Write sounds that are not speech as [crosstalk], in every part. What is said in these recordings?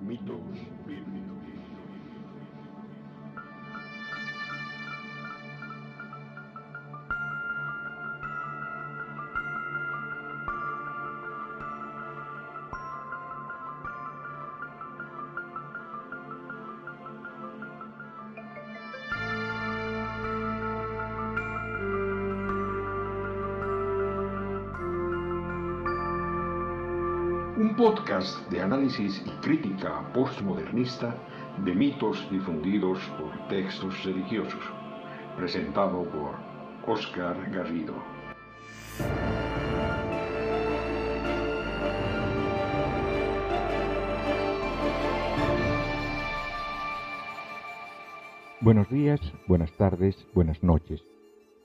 Mitos bíblicos. Podcast de análisis y crítica postmodernista de mitos difundidos por textos religiosos, presentado por Oscar Garrido. Buenos días, buenas tardes, buenas noches.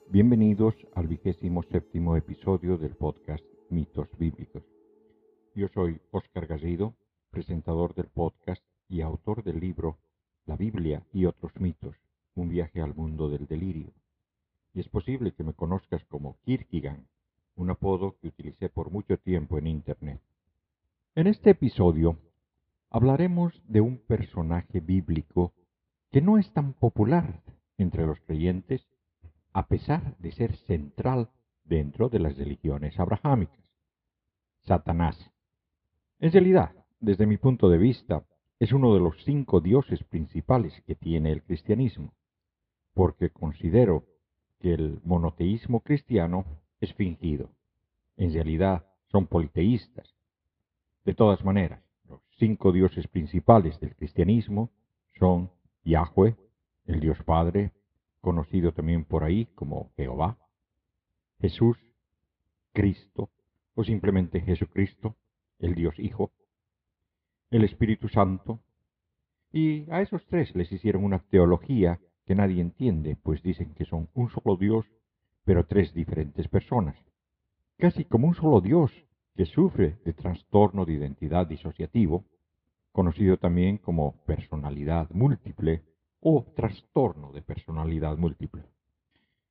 Bienvenidos al vigésimo séptimo episodio del podcast Mitos Bíblicos. Yo soy Óscar Garrido, presentador del podcast y autor del libro La Biblia y otros mitos, un viaje al mundo del delirio. Y es posible que me conozcas como Kirkigan, un apodo que utilicé por mucho tiempo en Internet. En este episodio hablaremos de un personaje bíblico que no es tan popular entre los creyentes a pesar de ser central dentro de las religiones abrahámicas. Satanás. En realidad, desde mi punto de vista, es uno de los cinco dioses principales que tiene el cristianismo, porque considero que el monoteísmo cristiano es fingido. En realidad son politeístas. De todas maneras, los cinco dioses principales del cristianismo son Yahweh, el Dios Padre, conocido también por ahí como Jehová, Jesús, Cristo, o simplemente Jesucristo, el Dios Hijo, el Espíritu Santo, y a esos tres les hicieron una teología que nadie entiende, pues dicen que son un solo Dios, pero tres diferentes personas, casi como un solo Dios que sufre de trastorno de identidad disociativo, conocido también como personalidad múltiple o trastorno de personalidad múltiple.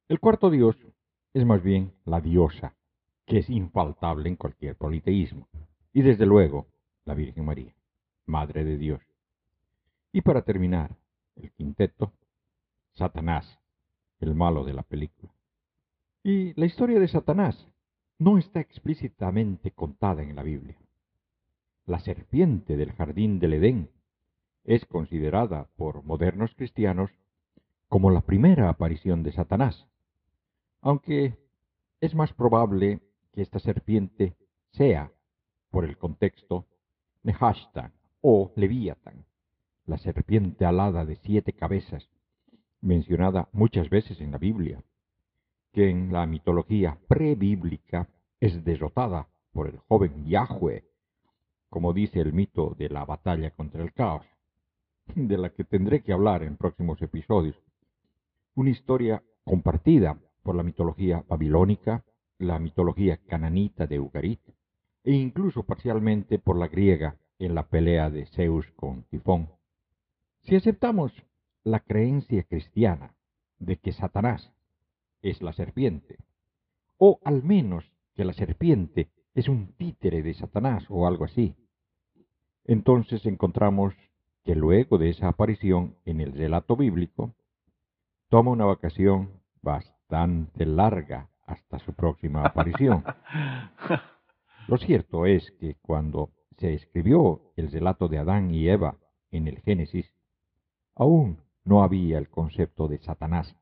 El cuarto Dios es más bien la diosa, que es infaltable en cualquier politeísmo, y desde luego la Virgen María, Madre de Dios. Y para terminar, el quinteto, Satanás, el malo de la película. Y la historia de Satanás no está explícitamente contada en la Biblia la serpiente del jardín del Edén, es considerada por modernos cristianos como la primera aparición de Satanás, aunque es más probable que esta serpiente sea, por el contexto, Nehashtan o Leviatán, la serpiente alada de siete cabezas, mencionada muchas veces en la Biblia, que en la mitología prebíblica es derrotada por el joven Yahweh como dice el mito de la batalla contra el caos, de la que tendré que hablar en próximos episodios. Una historia compartida por la mitología babilónica, la mitología cananita de Ugarit, e incluso parcialmente por la griega en la pelea de Zeus con Tifón. Si aceptamos la creencia cristiana de que Satanás es la serpiente, o al menos que la serpiente es un títere de Satanás o algo así, entonces encontramos que luego de esa aparición en el relato bíblico, toma una vacación bastante larga hasta su próxima aparición. [laughs] Lo cierto es que cuando se escribió el relato de Adán y Eva en el Génesis, aún no había el concepto de Satanás.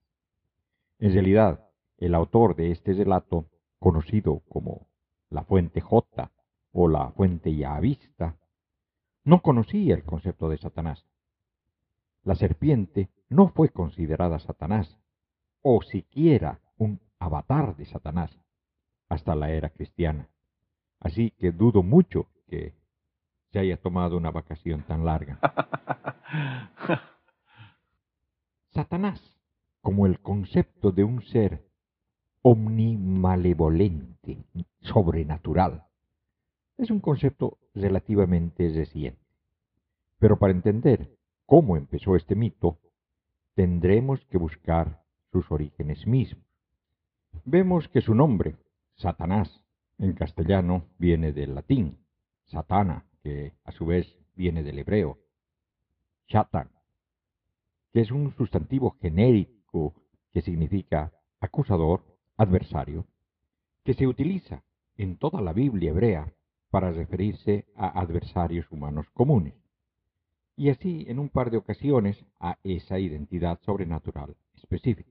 En realidad, el autor de este relato, conocido como la fuente J o la fuente Yahavista, no conocía el concepto de Satanás. La serpiente no fue considerada Satanás, o siquiera un avatar de Satanás, hasta la era cristiana. Así que dudo mucho que se haya tomado una vacación tan larga. [laughs] Satanás, como el concepto de un ser omnimalevolente, sobrenatural, es un concepto relativamente reciente. Pero para entender cómo empezó este mito, tendremos que buscar sus orígenes mismos. Vemos que su nombre, Satanás, en castellano viene del latín, satana, que a su vez viene del hebreo shatan, que es un sustantivo genérico que significa acusador, adversario, que se utiliza en toda la Biblia hebrea para referirse a adversarios humanos comunes, y así en un par de ocasiones a esa identidad sobrenatural específica.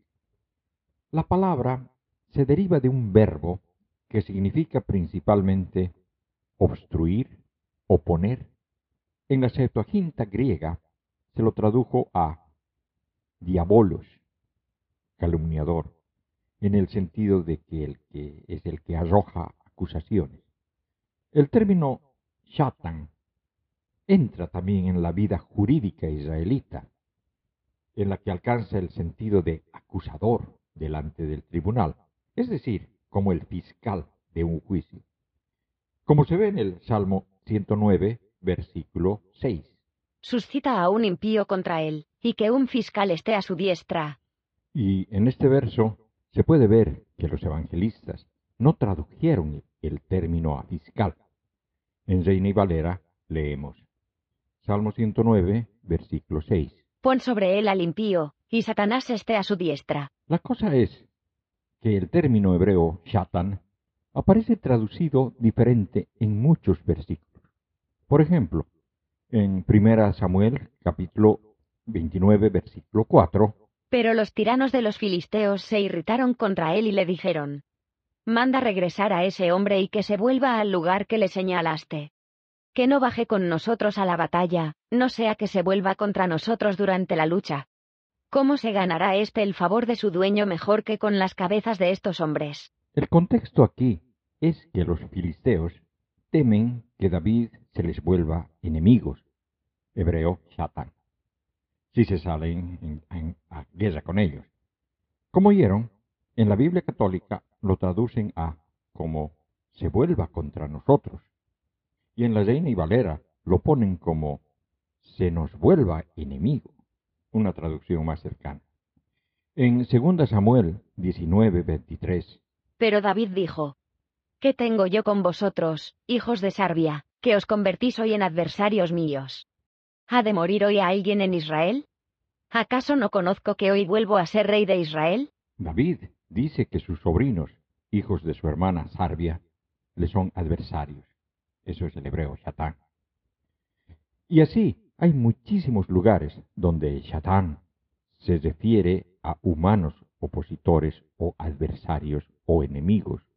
La palabra se deriva de un verbo que significa principalmente obstruir, oponer. En la Septuaginta griega se lo tradujo a diabolos, calumniador, en el sentido de que el que es el que arroja acusaciones. El término shatan entra también en la vida jurídica israelita, en la que alcanza el sentido de acusador delante del tribunal, es decir, como el fiscal de un juicio. Como se ve en el Salmo 109, versículo 6. Suscita a un impío contra él, y que un fiscal esté a su diestra. Y en este verso se puede ver que los evangelistas no tradujeron el término a fiscal. En Reina y Valera leemos Salmo 109, versículo 6. Pon sobre él al impío, y Satanás esté a su diestra. La cosa es que el término hebreo shatan aparece traducido diferente en muchos versículos. Por ejemplo, en 1 Samuel capítulo 29 versículo 4. Pero los tiranos de los filisteos se irritaron contra él y le dijeron, Manda regresar a ese hombre y que se vuelva al lugar que le señalaste. Que no baje con nosotros a la batalla, no sea que se vuelva contra nosotros durante la lucha. ¿Cómo se ganará éste el favor de su dueño mejor que con las cabezas de estos hombres? El contexto aquí es que los filisteos temen que David se les vuelva enemigos, hebreo Satan, si se salen en, a guerra con ellos. Como oyeron, en la Biblia católica lo traducen a como se vuelva contra nosotros, y en la Reina y Valera lo ponen como se nos vuelva enemigo, una traducción más cercana. En 2 Samuel 19, 23. Pero David dijo, ¿Qué tengo yo con vosotros, hijos de Sarbia, que os convertís hoy en adversarios míos? ¿Ha de morir hoy alguien en Israel? ¿Acaso no conozco que hoy vuelvo a ser rey de Israel? David dice que sus sobrinos, hijos de su hermana Sarbia, le son adversarios. Eso es el hebreo Shatán. Y así hay muchísimos lugares donde Shatán se refiere a humanos opositores o adversarios o enemigos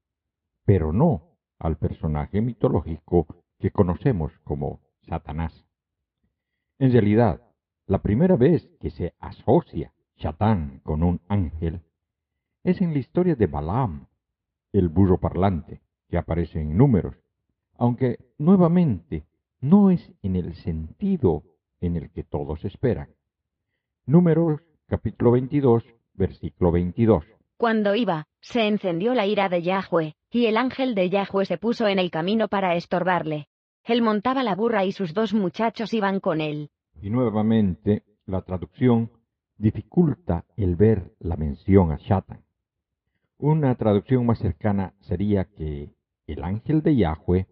pero no al personaje mitológico que conocemos como Satanás. En realidad, la primera vez que se asocia Satán con un ángel es en la historia de Balaam, el burro parlante, que aparece en números, aunque nuevamente no es en el sentido en el que todos esperan. Números capítulo 22, versículo 22. Cuando iba, se encendió la ira de Yahweh, y el ángel de Yahweh se puso en el camino para estorbarle. Él montaba la burra y sus dos muchachos iban con él. Y nuevamente la traducción dificulta el ver la mención a Shatan. Una traducción más cercana sería que el ángel de Yahweh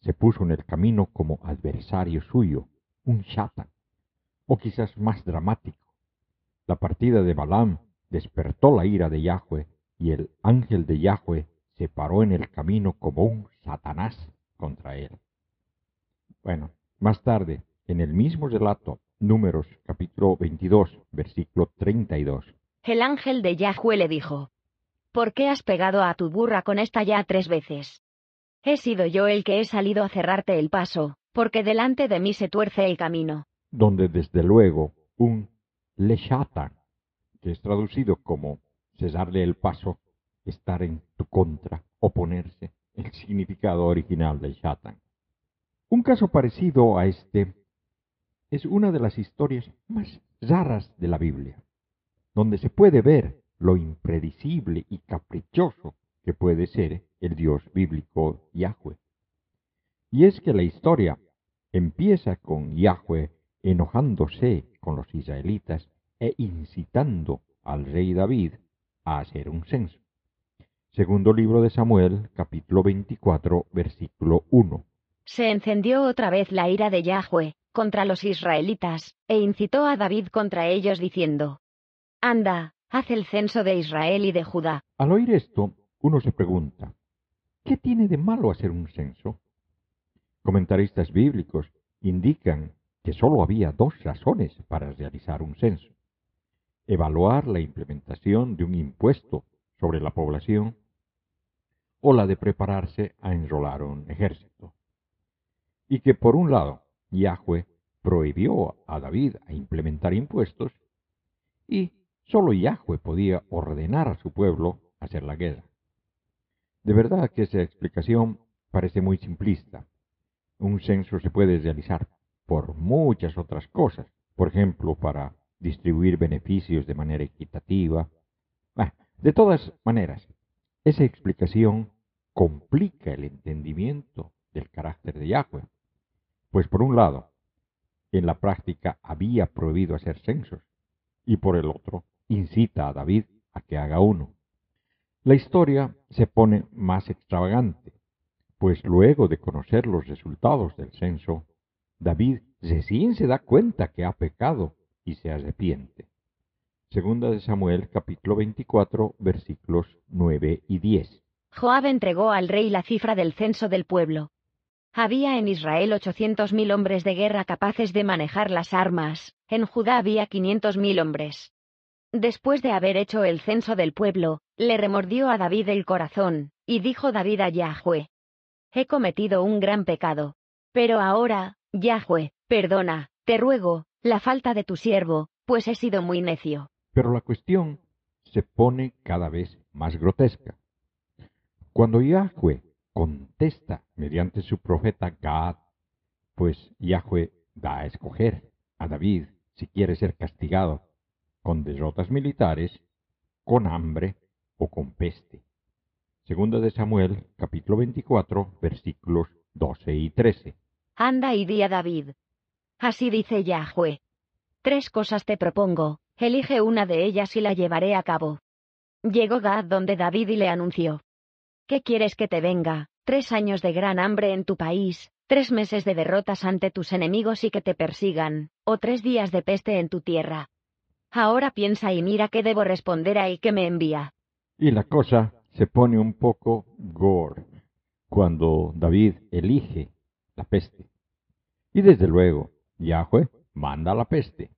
se puso en el camino como adversario suyo, un Shatan, o quizás más dramático, la partida de Balaam despertó la ira de Yahweh, y el ángel de Yahweh se paró en el camino como un Satanás contra él. Bueno, más tarde, en el mismo relato, Números capítulo 22, versículo 32. El ángel de Yahweh le dijo, ¿Por qué has pegado a tu burra con esta ya tres veces? He sido yo el que he salido a cerrarte el paso, porque delante de mí se tuerce el camino. Donde desde luego un Leshatan que es traducido como cesarle el paso, estar en tu contra, oponerse, el significado original de Shatan. Un caso parecido a este es una de las historias más raras de la Biblia, donde se puede ver lo impredecible y caprichoso que puede ser el Dios bíblico Yahweh. Y es que la historia empieza con Yahweh enojándose con los israelitas e incitando al rey David a hacer un censo. Segundo libro de Samuel, capítulo 24, versículo 1. se encendió otra vez la ira de Yahweh contra los israelitas, e incitó a David contra ellos diciendo, Anda, haz el censo de Israel y de Judá. Al oír esto, uno se pregunta, ¿qué tiene de malo hacer un censo? Comentaristas bíblicos indican que sólo había dos razones para realizar un censo. Evaluar la implementación de un impuesto sobre la población o la de prepararse a enrolar un ejército. Y que por un lado, Yahweh prohibió a David a implementar impuestos y sólo Yahweh podía ordenar a su pueblo hacer la guerra. De verdad que esa explicación parece muy simplista. Un censo se puede realizar por muchas otras cosas, por ejemplo, para distribuir beneficios de manera equitativa. de todas maneras, esa explicación complica el entendimiento del carácter de Yahweh, pues por un lado, en la práctica había prohibido hacer censos, y por el otro, incita a David a que haga uno. La historia se pone más extravagante, pues luego de conocer los resultados del censo, David recién se da cuenta que ha pecado y se arrepiente. Segunda de Samuel capítulo 24 versículos 9 y 10. Joab entregó al rey la cifra del censo del pueblo. Había en Israel ochocientos mil hombres de guerra capaces de manejar las armas, en Judá había quinientos mil hombres. Después de haber hecho el censo del pueblo, le remordió a David el corazón, y dijo David a Yahweh, He cometido un gran pecado. Pero ahora, Yahweh, perdona, te ruego, la falta de tu siervo, pues he sido muy necio. Pero la cuestión se pone cada vez más grotesca. Cuando Yahweh contesta mediante su profeta Gad, pues Yahweh da a escoger a David si quiere ser castigado con derrotas militares, con hambre o con peste. Segunda de Samuel, capítulo 24, versículos 12 y 13. Anda y di a David. Así dice Yahweh. Tres cosas te propongo, elige una de ellas y la llevaré a cabo. Llegó Gad donde David y le anunció. ¿Qué quieres que te venga? Tres años de gran hambre en tu país, tres meses de derrotas ante tus enemigos y que te persigan, o tres días de peste en tu tierra. Ahora piensa y mira qué debo responder a el que me envía. Y la cosa se pone un poco gore cuando David elige la peste. Y desde luego, Yahweh manda la peste,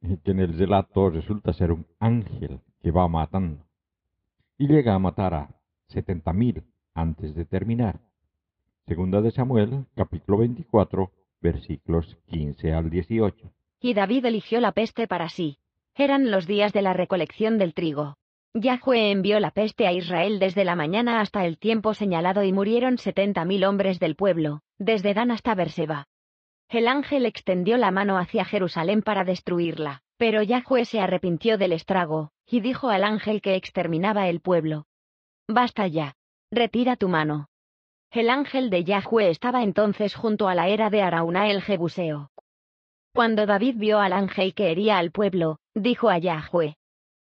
que en el relato resulta ser un ángel que va matando. Y llega a matar a setenta mil antes de terminar. Segunda de Samuel, capítulo 24, versículos 15 al 18. Y David eligió la peste para sí. Eran los días de la recolección del trigo. Yahweh envió la peste a Israel desde la mañana hasta el tiempo señalado y murieron setenta mil hombres del pueblo, desde Dan hasta Berseba. El ángel extendió la mano hacia Jerusalén para destruirla, pero Yahweh se arrepintió del estrago, y dijo al ángel que exterminaba el pueblo. Basta ya. Retira tu mano. El ángel de Yahweh estaba entonces junto a la era de Arauna el Jebuseo. Cuando David vio al ángel que hería al pueblo, dijo a Yahweh,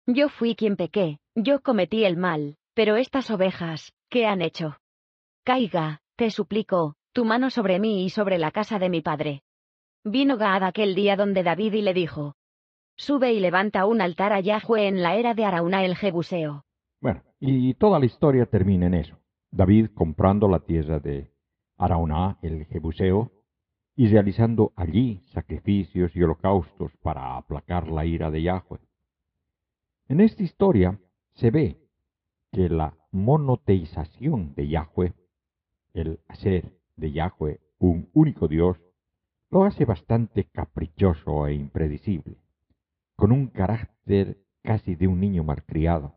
Yo fui quien pequé, yo cometí el mal, pero estas ovejas, ¿qué han hecho? Caiga, te suplico, tu mano sobre mí y sobre la casa de mi padre. Vino Gad aquel día donde David y le dijo, Sube y levanta un altar a Yahweh en la era de Arauna el Jebuseo. Bueno, y toda la historia termina en eso. David comprando la tierra de Arauna el Jebuseo y realizando allí sacrificios y holocaustos para aplacar la ira de Yahweh. En esta historia se ve que la monoteización de Yahweh, el hacer de Yahweh un único Dios, lo hace bastante caprichoso e impredecible, con un carácter casi de un niño malcriado.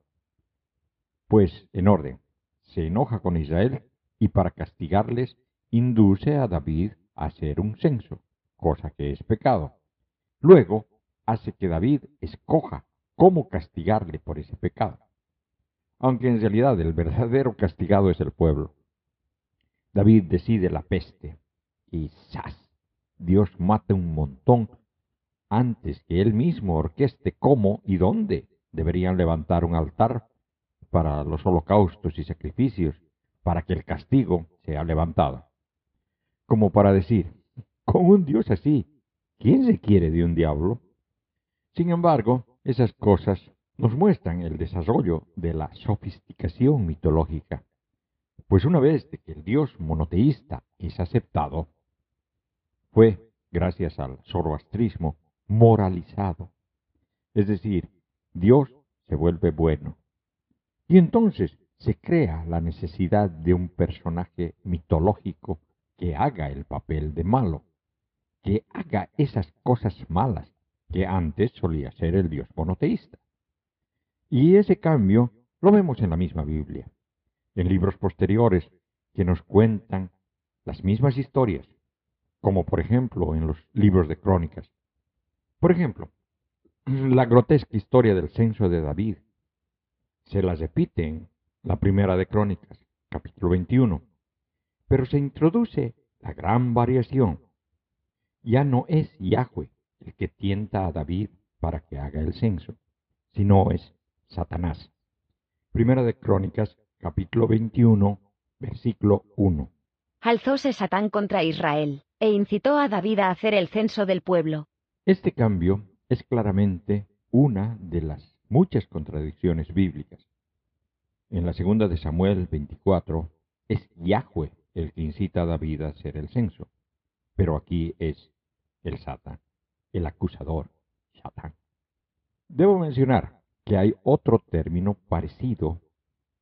Pues, en orden, se enoja con Israel y para castigarles induce a David hacer un censo, cosa que es pecado. Luego hace que David escoja cómo castigarle por ese pecado. Aunque en realidad el verdadero castigado es el pueblo. David decide la peste y ¡zas! Dios mata un montón antes que él mismo orqueste cómo y dónde deberían levantar un altar para los holocaustos y sacrificios para que el castigo sea levantado. como para decir, con un Dios así, ¿quién se quiere de un diablo? Sin embargo, esas cosas nos muestran el desarrollo de la sofisticación mitológica, pues una vez que el Dios monoteísta es aceptado, fue, gracias al zoroastrismo, moralizado. Es decir, Dios se vuelve bueno. Y entonces se crea la necesidad de un personaje mitológico que haga el papel de malo, que haga esas cosas malas que antes solía ser el Dios monoteísta. Y ese cambio lo vemos en la misma Biblia, en libros posteriores que nos cuentan las mismas historias, como por ejemplo en los libros de crónicas. Por ejemplo, la grotesca historia del censo de David se la repite en la primera de Crónicas, capítulo 21, pero se introduce la gran variación. Ya no es Yahweh el que tienta a David para que haga el censo, sino es Satanás. Primera de Crónicas, capítulo 21, versículo 1. Alzóse Satán contra Israel, e incitó a David a hacer el censo del pueblo. Este cambio es claramente una de las muchas contradicciones bíblicas. En la segunda de Samuel 24 es Yahweh el que incita a David a hacer el censo, pero aquí es el Satán, el acusador, Satán. Debo mencionar que hay otro término parecido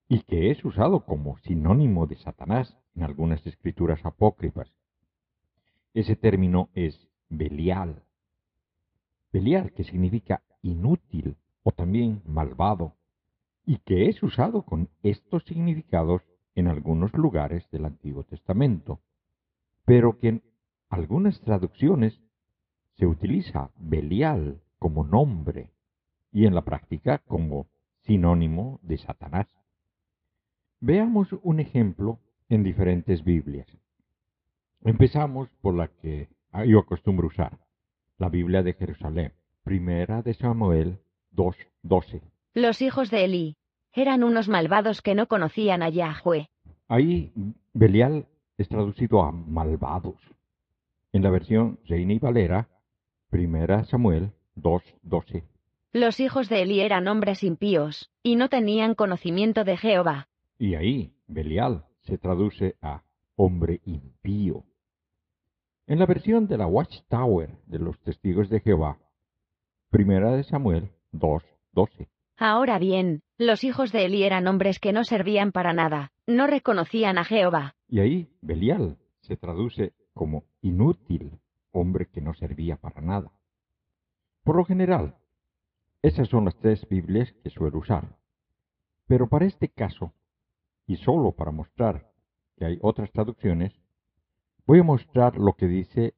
y que es usado como sinónimo de Satanás en algunas escrituras apócrifas. Ese término es Belial. Belial, que significa inútil o también malvado, y que es usado con estos significados en algunos lugares del Antiguo Testamento, pero que en algunas traducciones se utiliza Belial como nombre y en la práctica como sinónimo de Satanás. Veamos un ejemplo en diferentes Biblias. Empezamos por la que yo acostumbro usar, la Biblia de Jerusalén, primera de Samuel 2.12. Los hijos de Elí eran unos malvados que no conocían a Yahweh. Ahí Belial es traducido a malvados. En la versión Reina y Valera, primera Samuel 2.12. Los hijos de Elí eran hombres impíos, y no tenían conocimiento de Jehová. Y ahí Belial se traduce a hombre impío. En la versión de la Watchtower de los testigos de Jehová, primera de Samuel 2.12. Ahora bien, los hijos de Elí eran hombres que no servían para nada, no reconocían a Jehová. Y ahí Belial se traduce como inútil, hombre que no servía para nada. Por lo general, esas son las tres Biblias que suelo usar. Pero para este caso, y solo para mostrar que hay otras traducciones, voy a mostrar lo que dice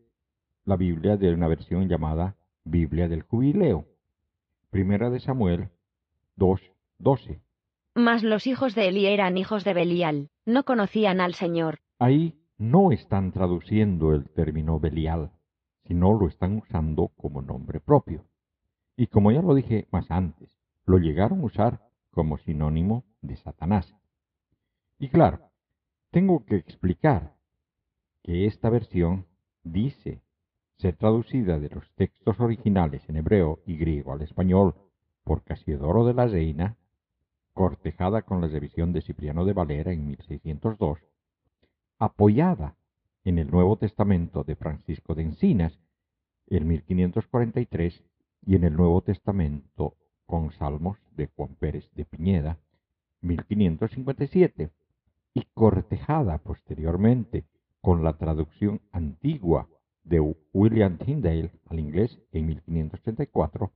la Biblia de una versión llamada Biblia del Jubileo. Primera de Samuel 2.12. Mas los hijos de Elí eran hijos de Belial, no conocían al Señor. Ahí no están traduciendo el término Belial, sino lo están usando como nombre propio. Y como ya lo dije más antes, lo llegaron a usar como sinónimo de Satanás. Y claro, tengo que explicar que esta versión dice ser traducida de los textos originales en hebreo y griego al español por Casiodoro de la Reina, cortejada con la revisión de Cipriano de Valera en 1602, apoyada en el Nuevo Testamento de Francisco de Encinas en 1543 y en el Nuevo Testamento con Salmos de Juan Pérez de Piñeda, 1557, y cortejada posteriormente con la traducción antigua de William Tyndale al inglés en 1534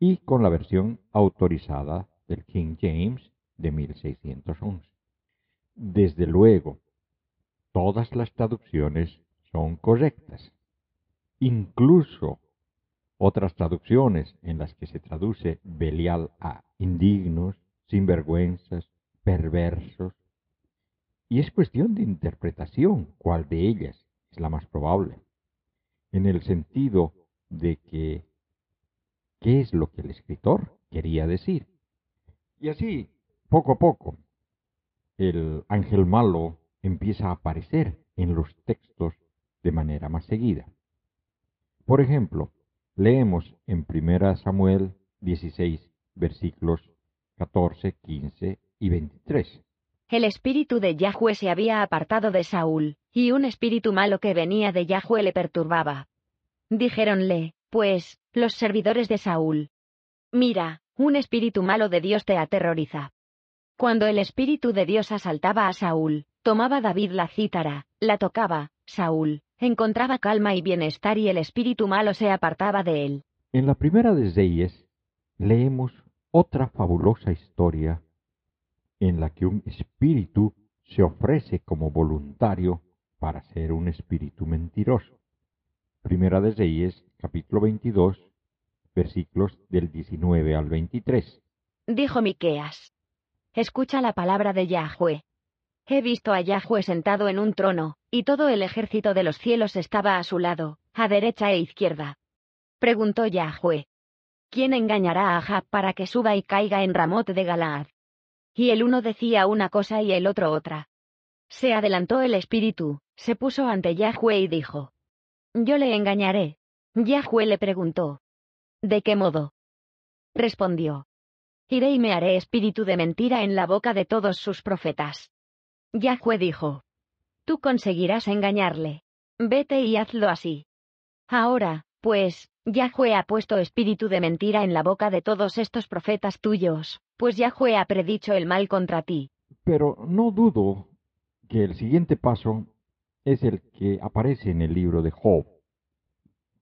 y con la versión autorizada del King James de 1611. Desde luego, todas las traducciones son correctas. Incluso otras traducciones en las que se traduce Belial a indignos, sinvergüenzas, perversos. Y es cuestión de interpretación cuál de ellas es la más probable en el sentido de que qué es lo que el escritor quería decir. Y así, poco a poco, el ángel malo empieza a aparecer en los textos de manera más seguida. Por ejemplo, leemos en 1 Samuel 16, versículos 14, 15 y 23. El espíritu de Yahweh se había apartado de Saúl, y un espíritu malo que venía de Yahweh le perturbaba. Dijéronle, pues, los servidores de Saúl. Mira, un espíritu malo de Dios te aterroriza. Cuando el espíritu de Dios asaltaba a Saúl, tomaba David la cítara, la tocaba, Saúl, encontraba calma y bienestar y el espíritu malo se apartaba de él. En la primera de Reyes leemos otra fabulosa historia en la que un espíritu se ofrece como voluntario para ser un espíritu mentiroso. Primera de Reyes, capítulo 22, versículos del 19 al 23. Dijo Miqueas: Escucha la palabra de Yahweh. He visto a Yahweh sentado en un trono, y todo el ejército de los cielos estaba a su lado, a derecha e izquierda. Preguntó Yahweh: ¿Quién engañará a Ahab para que suba y caiga en Ramot de Galaad? Y el uno decía una cosa y el otro otra. Se adelantó el espíritu, se puso ante Yahweh y dijo: Yo le engañaré. Yahweh le preguntó: ¿De qué modo? Respondió: Iré y me haré espíritu de mentira en la boca de todos sus profetas. Yahweh dijo: Tú conseguirás engañarle. Vete y hazlo así. Ahora, pues, Yahweh ha puesto espíritu de mentira en la boca de todos estos profetas tuyos, pues Yahweh ha predicho el mal contra ti. Pero no dudo que el siguiente paso es el que aparece en el libro de Job,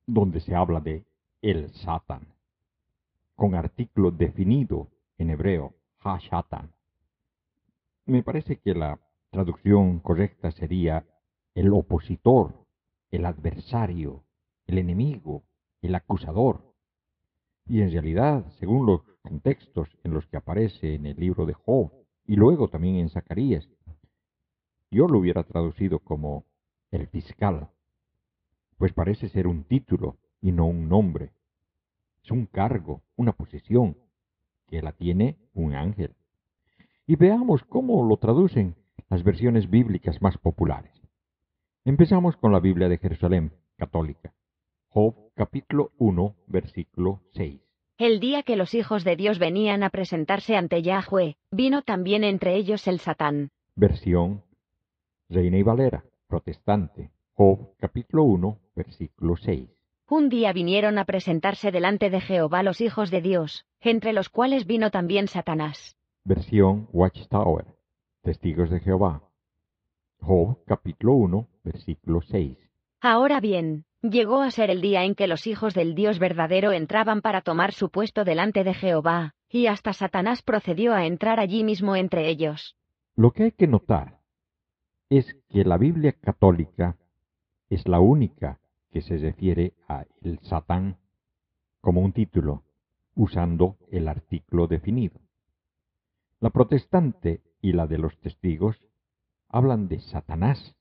donde se habla de el Satan, con artículo definido en hebreo, ha-shatan. Me parece que la traducción correcta sería el opositor, el adversario, el enemigo, el acusador. Y en realidad, según los contextos en los que aparece en el libro de Job y luego también en Zacarías, yo lo hubiera traducido como el fiscal, pues parece ser un título y no un nombre. Es un cargo, una posición, que la tiene un ángel. Y veamos cómo lo traducen las versiones bíblicas más populares. Empezamos con la Biblia de Jerusalén, católica. Job capítulo 1, versículo 6. El día que los hijos de Dios venían a presentarse ante Yahweh, vino también entre ellos el Satán. Versión Reina y Valera, protestante. Job capítulo 1, versículo 6. Un día vinieron a presentarse delante de Jehová los hijos de Dios, entre los cuales vino también Satanás. Versión Watchtower, Testigos de Jehová. Job capítulo 1, versículo 6. Ahora bien, llegó a ser el día en que los hijos del Dios verdadero entraban para tomar su puesto delante de Jehová, y hasta Satanás procedió a entrar allí mismo entre ellos. Lo que hay que notar es que la Biblia católica es la única que se refiere a el Satán como un título, usando el artículo definido. La protestante y la de los testigos hablan de Satanás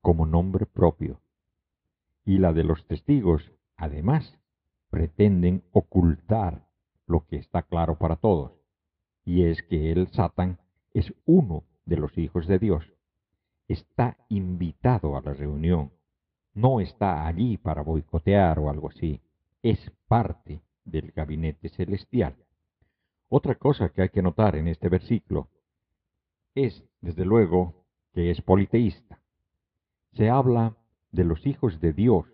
como nombre propio, y la de los testigos, además, pretenden ocultar lo que está claro para todos, y es que el Satán es uno de los hijos de Dios está invitado a la reunión, no está allí para boicotear o algo así, es parte del gabinete celestial. Otra cosa que hay que notar en este versículo es, desde luego, que es politeísta. Se habla de los hijos de Dios,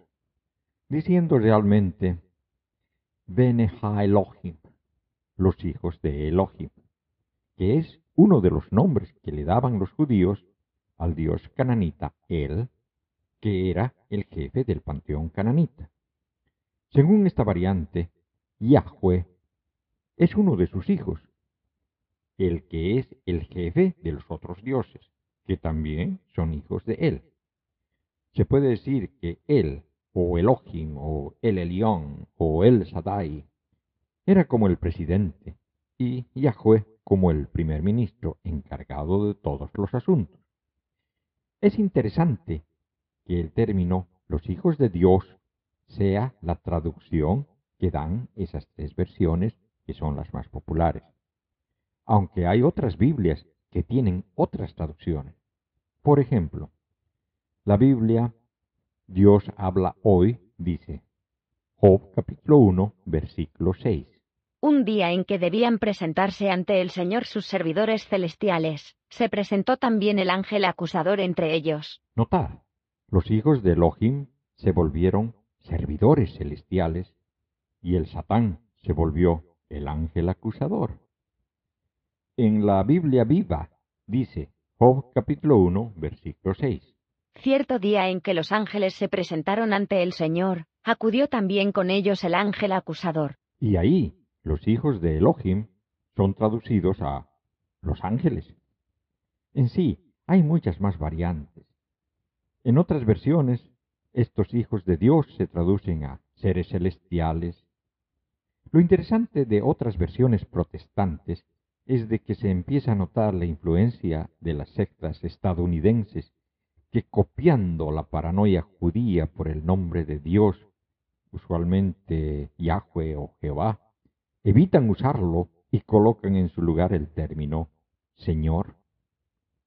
diciendo realmente Bene Elohim, los hijos de Elohim, que es uno de los nombres que le daban los judíos al dios cananita El, que era el jefe del panteón cananita. Según esta variante, Yahweh es uno de sus hijos, el que es el jefe de los otros dioses, que también son hijos de él. Se puede decir que él, o Elohim, o el Elión, o el Sadai, era como el presidente, y Yahweh como el primer ministro encargado de todos los asuntos. Es interesante que el término los hijos de Dios sea la traducción que dan esas tres versiones que son las más populares. Aunque hay otras Biblias que tienen otras traducciones. Por ejemplo, La Biblia, Dios habla hoy, dice, Job capítulo 1, versículo 6. Un día en que debían presentarse ante el Señor sus servidores celestiales, se presentó también el ángel acusador entre ellos. Notad, los hijos de Elohim se volvieron servidores celestiales y el Satán se volvió el ángel acusador. En la Biblia viva dice Job capítulo 1 versículo 6. Cierto día en que los ángeles se presentaron ante el Señor, acudió también con ellos el ángel acusador. Y ahí los hijos de Elohim son traducidos a los ángeles. En sí, hay muchas más variantes. En otras versiones, estos hijos de Dios se traducen a seres celestiales. Lo interesante de otras versiones protestantes es de que se empieza a notar la influencia de las sectas estadounidenses que copiando la paranoia judía por el nombre de Dios, usualmente Yahweh o Jehová, evitan usarlo y colocan en su lugar el término Señor.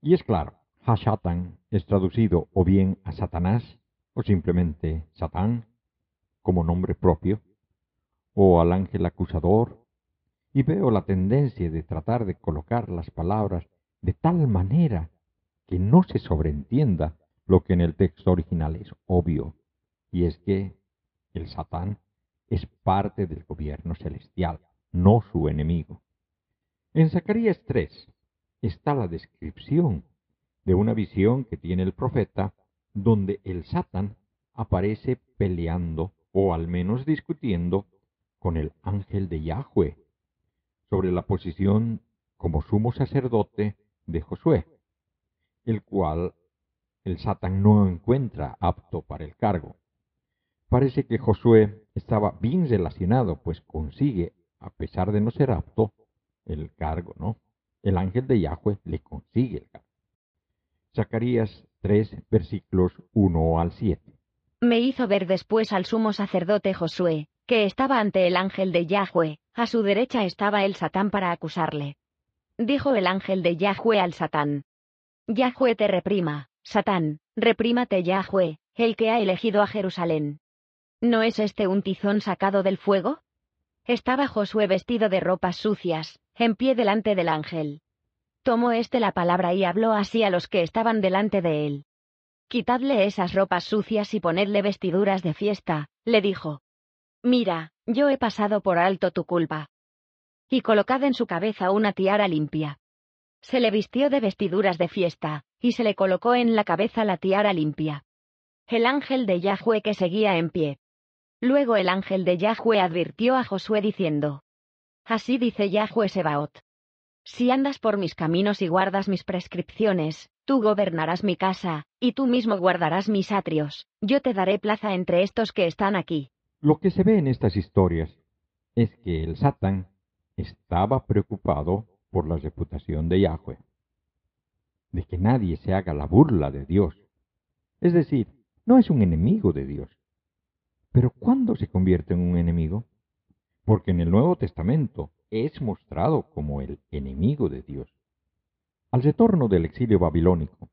Y es claro, Hashatan es traducido o bien a Satanás o simplemente Satán como nombre propio, o al ángel acusador, y veo la tendencia de tratar de colocar las palabras de tal manera que no se sobreentienda lo que en el texto original es obvio, y es que el Satán es parte del gobierno celestial, no su enemigo. En Zacarías 3 está la descripción de una visión que tiene el profeta, donde el Satán aparece peleando o al menos discutiendo con el ángel de Yahweh sobre la posición como sumo sacerdote de Josué, el cual el Satán no encuentra apto para el cargo. Parece que Josué estaba bien relacionado, pues consigue, a pesar de no ser apto, el cargo, ¿no? El ángel de Yahweh le consigue el cargo. Zacarías 3, versículos 1 al 7. Me hizo ver después al sumo sacerdote Josué, que estaba ante el ángel de Yahweh, a su derecha estaba el Satán para acusarle. Dijo el ángel de Yahweh al Satán. Yahweh te reprima, Satán, reprímate Yahweh, el que ha elegido a Jerusalén. ¿No es este un tizón sacado del fuego? Estaba Josué vestido de ropas sucias, en pie delante del ángel. Tomó éste la palabra y habló así a los que estaban delante de él. Quitadle esas ropas sucias y ponedle vestiduras de fiesta, le dijo. Mira, yo he pasado por alto tu culpa. Y colocad en su cabeza una tiara limpia. Se le vistió de vestiduras de fiesta, y se le colocó en la cabeza la tiara limpia. El ángel de Yahweh que seguía en pie. Luego el ángel de Yahweh advirtió a Josué diciendo, Así dice Yahweh Sebaot. Si andas por mis caminos y guardas mis prescripciones, tú gobernarás mi casa, y tú mismo guardarás mis atrios, yo te daré plaza entre estos que están aquí. Lo que se ve en estas historias es que el Satán estaba preocupado por la reputación de Yahweh, de que nadie se haga la burla de Dios. Es decir, no es un enemigo de Dios. Pero ¿cuándo se convierte en un enemigo? Porque en el Nuevo Testamento es mostrado como el enemigo de Dios. Al retorno del exilio babilónico,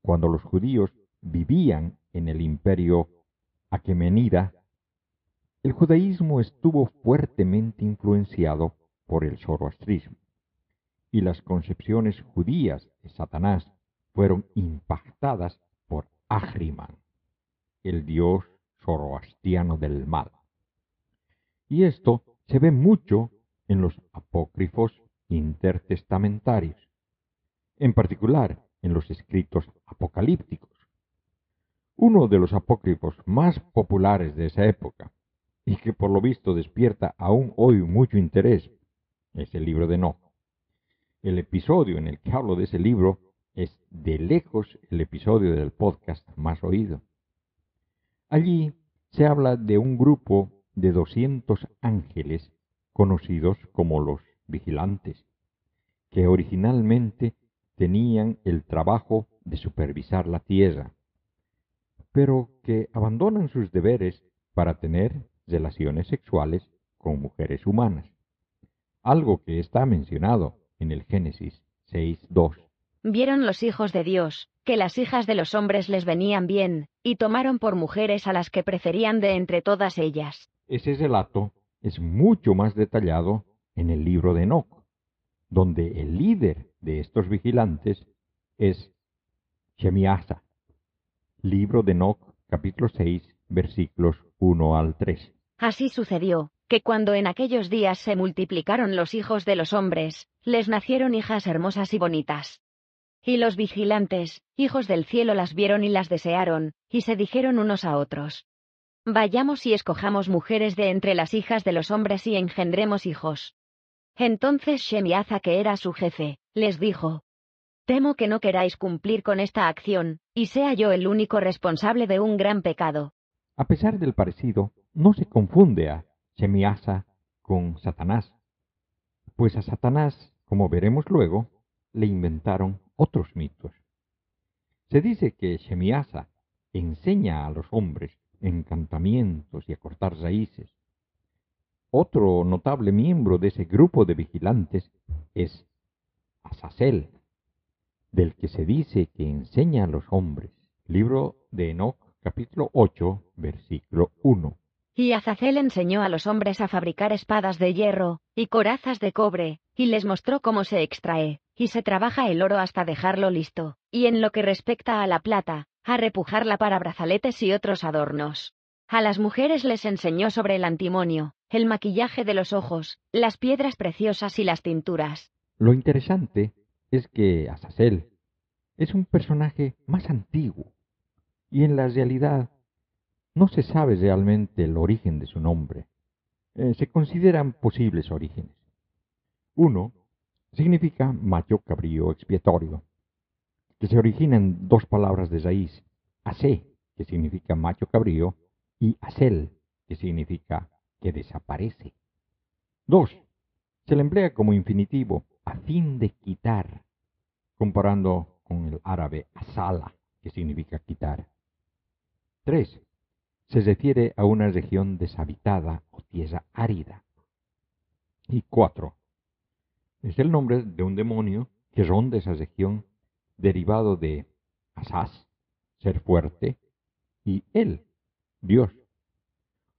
cuando los judíos vivían en el imperio aquemenida, el judaísmo estuvo fuertemente influenciado por el zoroastrismo, y las concepciones judías de Satanás fueron impactadas por Ahriman, el dios zoroastriano del mal. Y esto se ve mucho en los apócrifos intertestamentarios, en particular en los escritos apocalípticos. Uno de los apócrifos más populares de esa época, y que por lo visto despierta aún hoy mucho interés, es el libro de Enoch. El episodio en el que hablo de ese libro es de lejos el episodio del podcast más oído. Allí se habla de un grupo de 200 ángeles conocidos como los vigilantes, que originalmente tenían el trabajo de supervisar la tierra, pero que abandonan sus deberes para tener relaciones sexuales con mujeres humanas, algo que está mencionado en el Génesis 6.2. vieron los hijos de Dios, que las hijas de los hombres les venían bien, y tomaron por mujeres a las que preferían de entre todas ellas. Ese relato es mucho más detallado en el libro de Enoch, donde el líder de estos vigilantes es Shemiasa. Libro de Enoch, capítulo 6, versículos 1 al 3. Así sucedió, que cuando en aquellos días se multiplicaron los hijos de los hombres, les nacieron hijas hermosas y bonitas. Y los vigilantes, hijos del cielo, las vieron y las desearon, y se dijeron unos a otros. Vayamos y escojamos mujeres de entre las hijas de los hombres y engendremos hijos. Entonces Shemiaza, que era su jefe, les dijo, Temo que no queráis cumplir con esta acción, y sea yo el único responsable de un gran pecado. A pesar del parecido, no se confunde a Shemiasa con Satanás, pues a Satanás, como veremos luego, le inventaron otros mitos. Se dice que Shemiasa enseña a los hombres encantamientos y a cortar raíces. Otro notable miembro de ese grupo de vigilantes es Azazel, del que se dice que enseña a los hombres. Libro de Enoch, capítulo 8, versículo 1. Y Azazel enseñó a los hombres a fabricar espadas de hierro, y corazas de cobre, y les mostró cómo se extrae, y se trabaja el oro hasta dejarlo listo, y en lo que respecta a la plata, a repujarla para brazaletes y otros adornos. A las mujeres les enseñó sobre el antimonio, el maquillaje de los ojos, las piedras preciosas y las tinturas. Lo interesante es que Azazel es un personaje más antiguo, y en la realidad no se sabe realmente el origen de su nombre. Eh, se consideran posibles orígenes. Uno significa macho cabrío expiatorio, que se origina en dos palabras de raíz, ase, que significa macho cabrío, y asel, que significa que desaparece. Dos, se le emplea como infinitivo a fin de quitar, comparando con el árabe asala, que significa quitar. Tres, se refiere a una región deshabitada o tierra árida. Y cuatro, es el nombre de un demonio que ronda esa región derivado de asaz, ser fuerte, y él, Dios.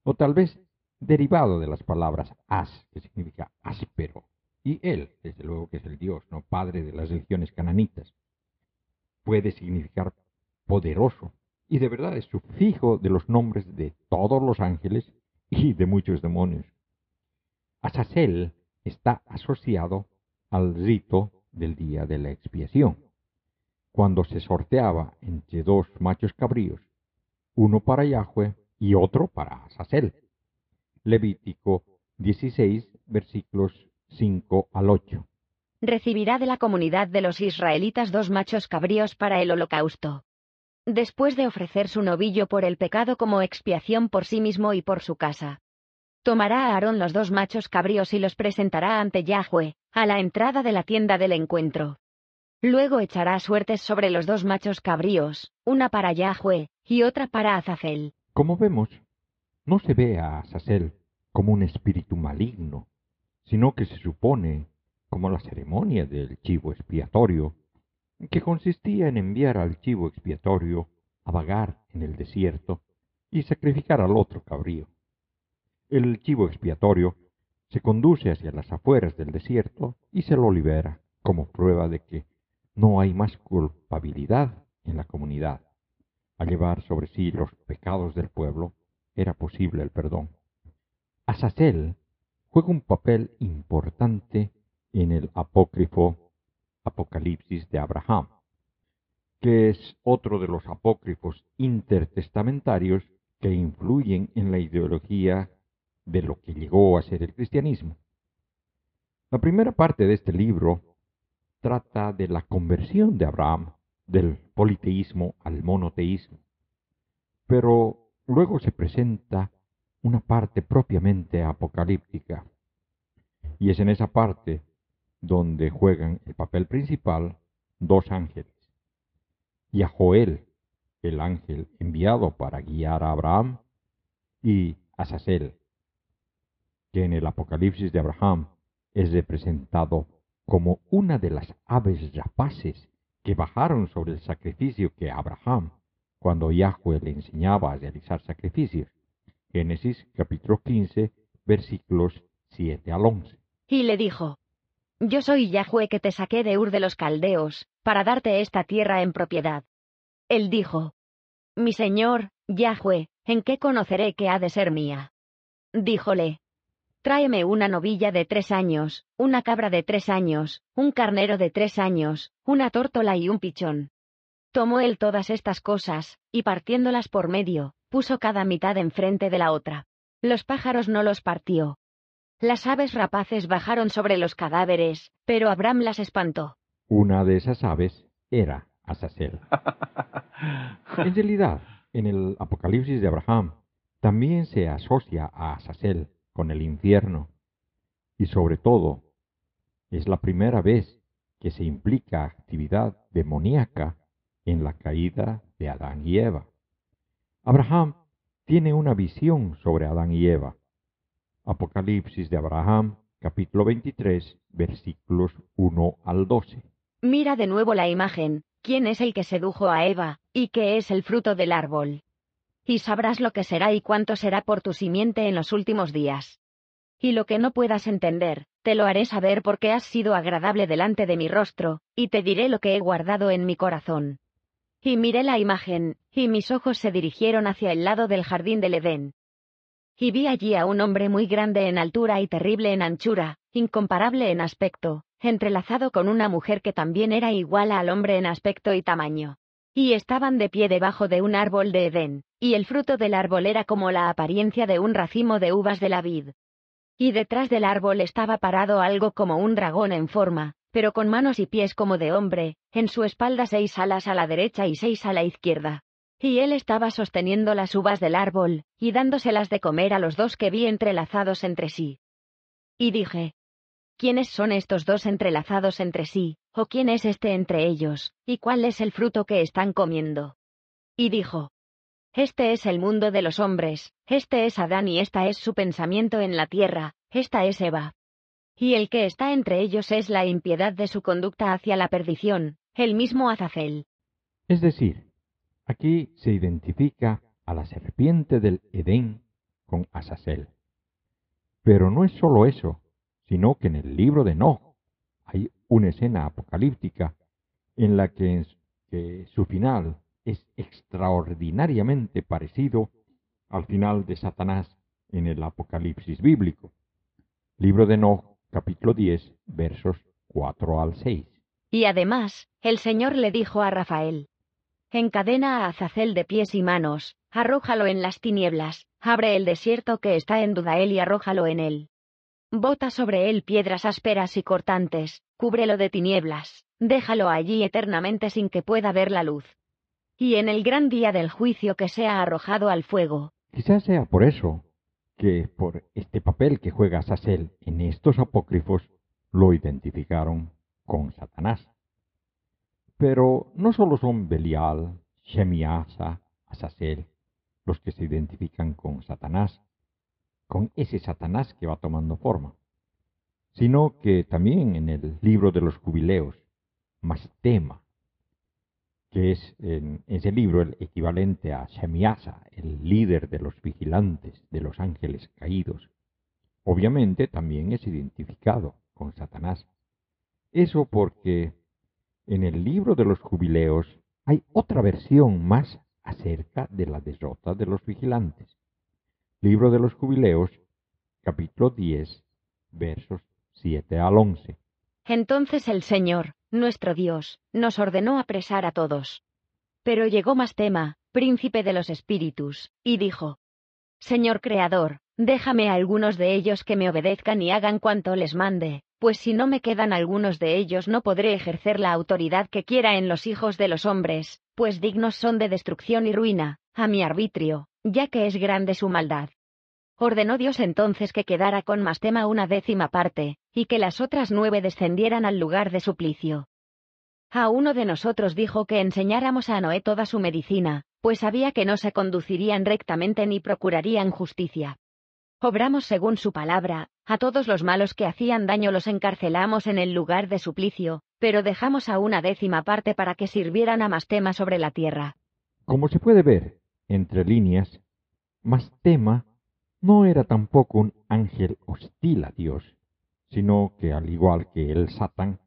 O tal vez derivado de las palabras as, que significa áspero, y él, desde luego que es el Dios, no padre de las religiones cananitas. Puede significar poderoso, y de verdad es sufijo de los nombres de todos los ángeles y de muchos demonios. Azazel está asociado al rito del día de la expiación, cuando se sorteaba entre dos machos cabríos, uno para Yahweh y otro para Azazel. Levítico 16, versículos 5 al 8. Recibirá de la comunidad de los israelitas dos machos cabríos para el holocausto. Después de ofrecer su novillo por el pecado como expiación por sí mismo y por su casa. Tomará a Aarón los dos machos cabríos y los presentará ante Yahweh, a la entrada de la tienda del encuentro. Luego echará suertes sobre los dos machos cabríos, una para Yahweh y otra para Azazel. Como vemos, no se ve a Azazel como un espíritu maligno, sino que se supone como la ceremonia del chivo expiatorio, que consistía en enviar al chivo expiatorio a vagar en el desierto y sacrificar al otro cabrío. El chivo expiatorio se conduce hacia las afueras del desierto y se lo libera como prueba de que no hay más culpabilidad en la comunidad. Al llevar sobre sí los pecados del pueblo, era posible el perdón. Azazel juega un papel importante en el apócrifo Apocalipsis de Abraham, que es otro de los apócrifos intertestamentarios que influyen en la ideología de lo que llegó a ser el cristianismo. La primera parte de este libro trata de la conversión de Abraham del politeísmo al monoteísmo, pero luego se presenta una parte propiamente apocalíptica, y es en esa parte donde juegan el papel principal dos ángeles, y a Joel, el ángel enviado para guiar a Abraham, y a Sasel, que en el Apocalipsis de Abraham es representado como una de las aves rapaces que bajaron sobre el sacrificio que Abraham, cuando Yahweh le enseñaba a realizar sacrificios. Génesis capítulo 15, versículos 7 al 11. Y le dijo, Yo soy Yahweh que te saqué de Ur de los Caldeos, para darte esta tierra en propiedad. Él dijo, Mi señor, Yahweh, ¿en qué conoceré que ha de ser mía? Díjole, Tráeme una novilla de tres años, una cabra de tres años, un carnero de tres años, una tórtola y un pichón. Tomó él todas estas cosas, y partiéndolas por medio, puso cada mitad enfrente de la otra. Los pájaros no los partió. Las aves rapaces bajaron sobre los cadáveres, pero Abraham las espantó. Una de esas aves era Azazel. [laughs] en realidad, en el Apocalipsis de Abraham, también se asocia a Azazel con el infierno. Y sobre todo, es la primera vez que se implica actividad demoníaca en la caída de Adán y Eva. Abraham tiene una visión sobre Adán y Eva. Apocalipsis de Abraham, capítulo 23, versículos 1 al 12. Mira de nuevo la imagen, quién es el que sedujo a Eva, y qué es el fruto del árbol y sabrás lo que será y cuánto será por tu simiente en los últimos días. Y lo que no puedas entender, te lo haré saber porque has sido agradable delante de mi rostro, y te diré lo que he guardado en mi corazón. Y miré la imagen, y mis ojos se dirigieron hacia el lado del jardín del Edén. Y vi allí a un hombre muy grande en altura y terrible en anchura, incomparable en aspecto, entrelazado con una mujer que también era igual al hombre en aspecto y tamaño. Y estaban de pie debajo de un árbol de Edén, y el fruto del árbol era como la apariencia de un racimo de uvas de la vid. Y detrás del árbol estaba parado algo como un dragón en forma, pero con manos y pies como de hombre, en su espalda seis alas a la derecha y seis a la izquierda. Y él estaba sosteniendo las uvas del árbol, y dándoselas de comer a los dos que vi entrelazados entre sí. Y dije, ¿quiénes son estos dos entrelazados entre sí, o quién es este entre ellos, y cuál es el fruto que están comiendo? Y dijo, Este es el mundo de los hombres, este es Adán y esta es su pensamiento en la tierra, esta es Eva. Y el que está entre ellos es la impiedad de su conducta hacia la perdición, el mismo Azazel. Es decir, aquí se identifica a la serpiente del Edén con Azazel. Pero no es solo eso, sino que en el libro de No hay una escena apocalíptica en la que, su final es extraordinariamente parecido al final de Satanás en el Apocalipsis bíblico. Libro de No, capítulo 10, versos 4 al 6. Y además, el Señor le dijo a Rafael, Encadena a Azazel de pies y manos, arrójalo en las tinieblas, abre el desierto que está en Dudael y arrójalo en él. Bota sobre él piedras ásperas y cortantes, cúbrelo de tinieblas, déjalo allí eternamente sin que pueda ver la luz. Y en el gran día del juicio que sea arrojado al fuego. Quizás sea por eso que por este papel que juega Sasel en estos apócrifos lo identificaron con Satanás. Pero no solo son Belial, Shemiasa, Azazel los que se identifican con Satanás, con ese Satanás que va tomando forma, sino que también en el libro de los jubileos, Mastema, que es en ese libro el equivalente a Shemiasa, el líder de los vigilantes de los ángeles caídos, obviamente también es identificado con Satanás. Eso porque en el libro de los jubileos hay otra versión más acerca de la derrota de los vigilantes. Libro de los Jubileos, capítulo 10, versos 7 al 11. Entonces el Señor, nuestro Dios, nos ordenó apresar a todos. Pero llegó Mastema, príncipe de los espíritus, y dijo, Señor Creador, déjame a algunos de ellos que me obedezcan y hagan cuanto les mande, pues si no me quedan algunos de ellos no podré ejercer la autoridad que quiera en los hijos de los hombres, pues dignos son de destrucción y ruina, a mi arbitrio, ya que es grande su maldad. Ordenó Dios entonces que quedara con Mastema una décima parte, y que las otras nueve descendieran al lugar de suplicio. A uno de nosotros dijo que enseñáramos a Noé toda su medicina, pues sabía que no se conducirían rectamente ni procurarían justicia. Obramos según su palabra, a todos los malos que hacían daño los encarcelamos en el lugar de suplicio, pero dejamos a una décima parte para que sirvieran a Mastema sobre la tierra. Como se puede ver entre líneas, Mastema no era tampoco un ángel hostil a Dios, sino que al igual que el Satán,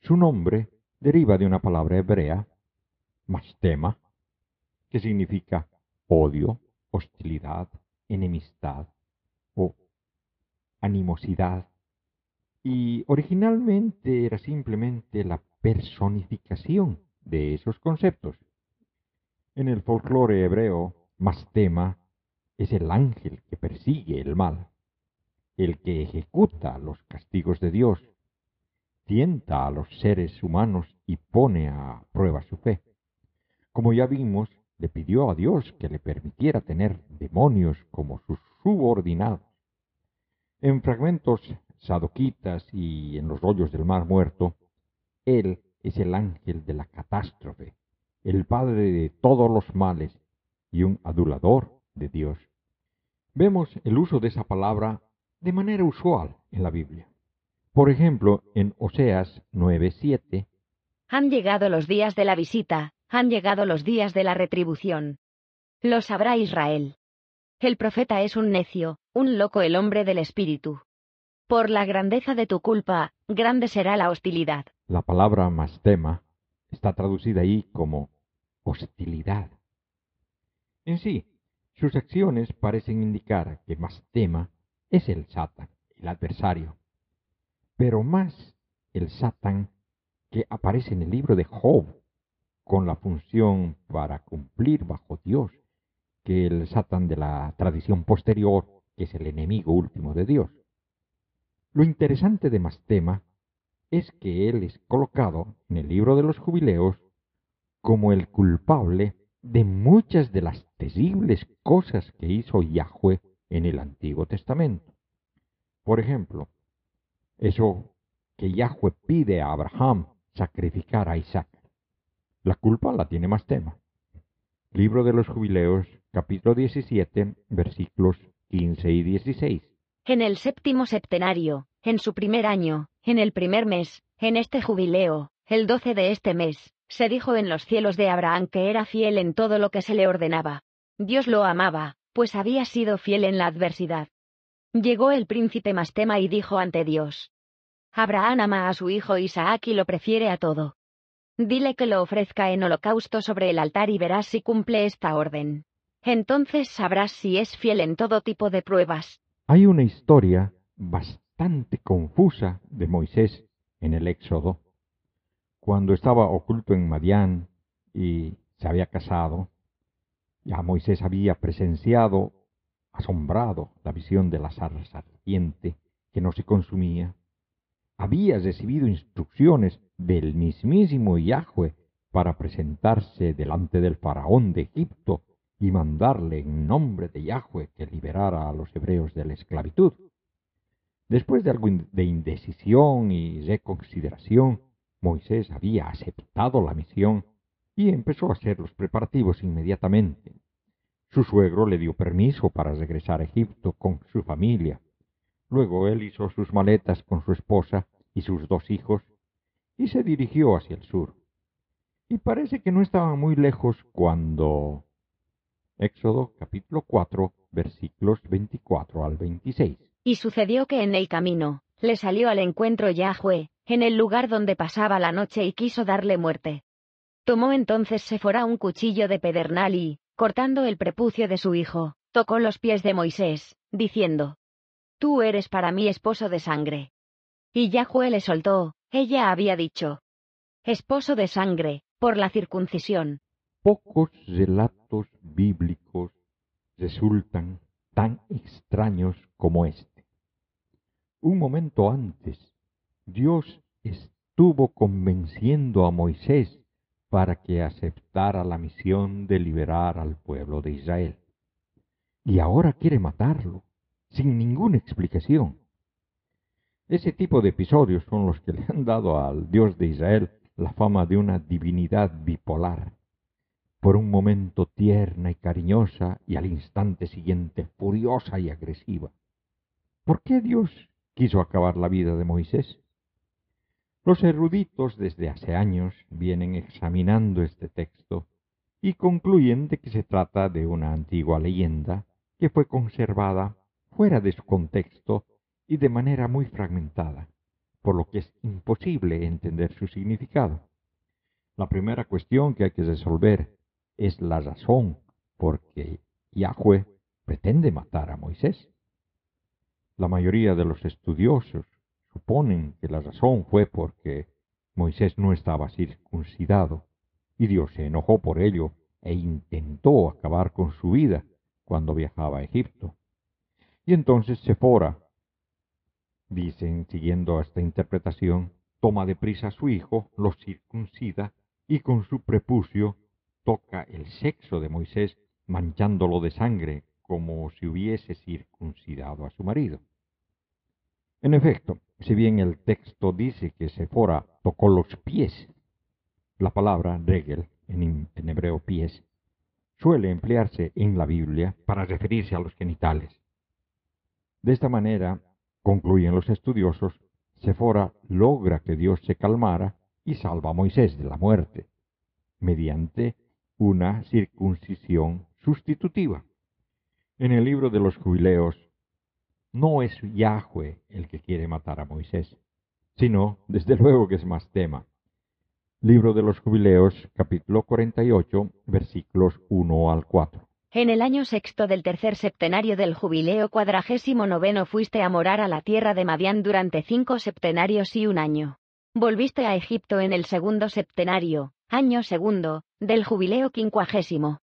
su nombre deriva de una palabra hebrea, mastema, que significa odio, hostilidad, enemistad o animosidad, y originalmente era simplemente la personificación de esos conceptos. En el folclore hebreo, Mastema es el ángel que persigue el mal, el que ejecuta los castigos de Dios, tienta a los seres humanos y pone a prueba su fe. Como ya vimos, le pidió a Dios que le permitiera tener demonios como sus subordinados. En fragmentos sadoquitas y en los rollos del mar muerto, Él es el ángel de la catástrofe, el padre de todos los males y un adulador de Dios. Vemos el uso de esa palabra de manera usual en la Biblia. Por ejemplo, en Oseas 9:7, Han llegado los días de la visita, han llegado los días de la retribución. Lo sabrá Israel. El profeta es un necio, un loco el hombre del espíritu. Por la grandeza de tu culpa, grande será la hostilidad. la palabra mastema está traducida ahí como hostilidad. En sí, sus acciones parecen indicar que Mastema es el Satán, el adversario, pero más el Satán que aparece en el libro de Job, con la función para cumplir bajo Dios, que el Satán de la tradición posterior, que es el enemigo último de Dios. Lo interesante de Mastema es que él es colocado en el libro de los jubileos como el culpable de muchas de las terribles cosas que hizo Yahweh en el Antiguo Testamento. Por ejemplo, eso que Yahweh pide a Abraham sacrificar a Isaac. La culpa la tiene Mastema. Libro de los Jubileos, capítulo 17, versículos 15 y 16. En el séptimo septenario, en su primer año, en el primer mes, en este jubileo, el doce de este mes, se dijo en los cielos de Abraham que era fiel en todo lo que se le ordenaba. Dios lo amaba, pues había sido fiel en la adversidad. Llegó el príncipe Mastema y dijo ante Dios. Abraham ama a su hijo Isaac y lo prefiere a todo. Dile que lo ofrezca en holocausto sobre el altar y verás si cumple esta orden. Entonces sabrás si es fiel en todo tipo de pruebas. Hay una historia bastante confusa de Moisés en el Éxodo, cuando estaba oculto en Madián y se había casado. Ya Moisés había presenciado, asombrado, la visión de la zarza ardiente que no se consumía. Había recibido instrucciones del mismísimo Yahweh para presentarse delante del faraón de Egipto y mandarle en nombre de Yahweh que liberara a los hebreos de la esclavitud. Después de algo de indecisión y reconsideración, Moisés había aceptado la misión y empezó a hacer los preparativos inmediatamente. Su suegro le dio permiso para regresar a Egipto con su familia. Luego él hizo sus maletas con su esposa y sus dos hijos y se dirigió hacia el sur. Y parece que no estaba muy lejos cuando... Éxodo capítulo 4 versículos 24 al 26. Y sucedió que en el camino, le salió al encuentro Yahweh, en el lugar donde pasaba la noche y quiso darle muerte. Tomó entonces Sephora un cuchillo de pedernal y, cortando el prepucio de su hijo, tocó los pies de Moisés, diciendo, Tú eres para mí esposo de sangre. Y Yahweh le soltó, ella había dicho, Esposo de sangre, por la circuncisión. Pocos relatos bíblicos resultan tan extraños como este. Un momento antes, Dios estuvo convenciendo a Moisés para que aceptara la misión de liberar al pueblo de Israel. Y ahora quiere matarlo, sin ninguna explicación. Ese tipo de episodios son los que le han dado al Dios de Israel la fama de una divinidad bipolar. Por un momento tierna y cariñosa y al instante siguiente furiosa y agresiva. ¿Por qué Dios quiso acabar la vida de Moisés? Los eruditos desde hace años vienen examinando este texto y concluyen de que se trata de una antigua leyenda que fue conservada fuera de su contexto y de manera muy fragmentada, por lo que es imposible entender su significado. La primera cuestión que hay que resolver es la razón por que Yahweh pretende matar a Moisés. La mayoría de los estudiosos suponen que la razón fue porque Moisés no estaba circuncidado y Dios se enojó por ello e intentó acabar con su vida cuando viajaba a Egipto. Y entonces Sephora, dicen, siguiendo esta interpretación, toma de prisa a su hijo, lo circuncida y con su prepucio toca el sexo de Moisés manchándolo de sangre como si hubiese circuncidado a su marido. En efecto, si bien el texto dice que Sephora tocó los pies, la palabra regel, en, en hebreo pies, suele emplearse en la Biblia para referirse a los genitales. De esta manera, concluyen los estudiosos, Sephora logra que Dios se calmara y salva a Moisés de la muerte, mediante una circuncisión sustitutiva. En el libro de los jubileos, no es Yahweh el que quiere matar a Moisés, sino, desde [laughs] luego que es más tema, Libro de los Jubileos, capítulo 48, versículos 1 al 4. En el año sexto del tercer septenario del jubileo cuadragésimo noveno fuiste a morar a la tierra de Madián durante cinco septenarios y un año. Volviste a Egipto en el segundo septenario, año segundo, del jubileo quincuagésimo.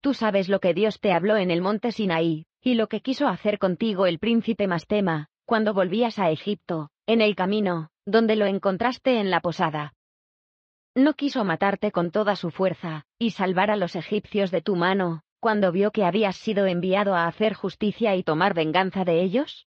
Tú sabes lo que Dios te habló en el monte Sinaí, y lo que quiso hacer contigo el príncipe Mastema, cuando volvías a Egipto, en el camino, donde lo encontraste en la posada. No quiso matarte con toda su fuerza, y salvar a los egipcios de tu mano, cuando vio que habías sido enviado a hacer justicia y tomar venganza de ellos?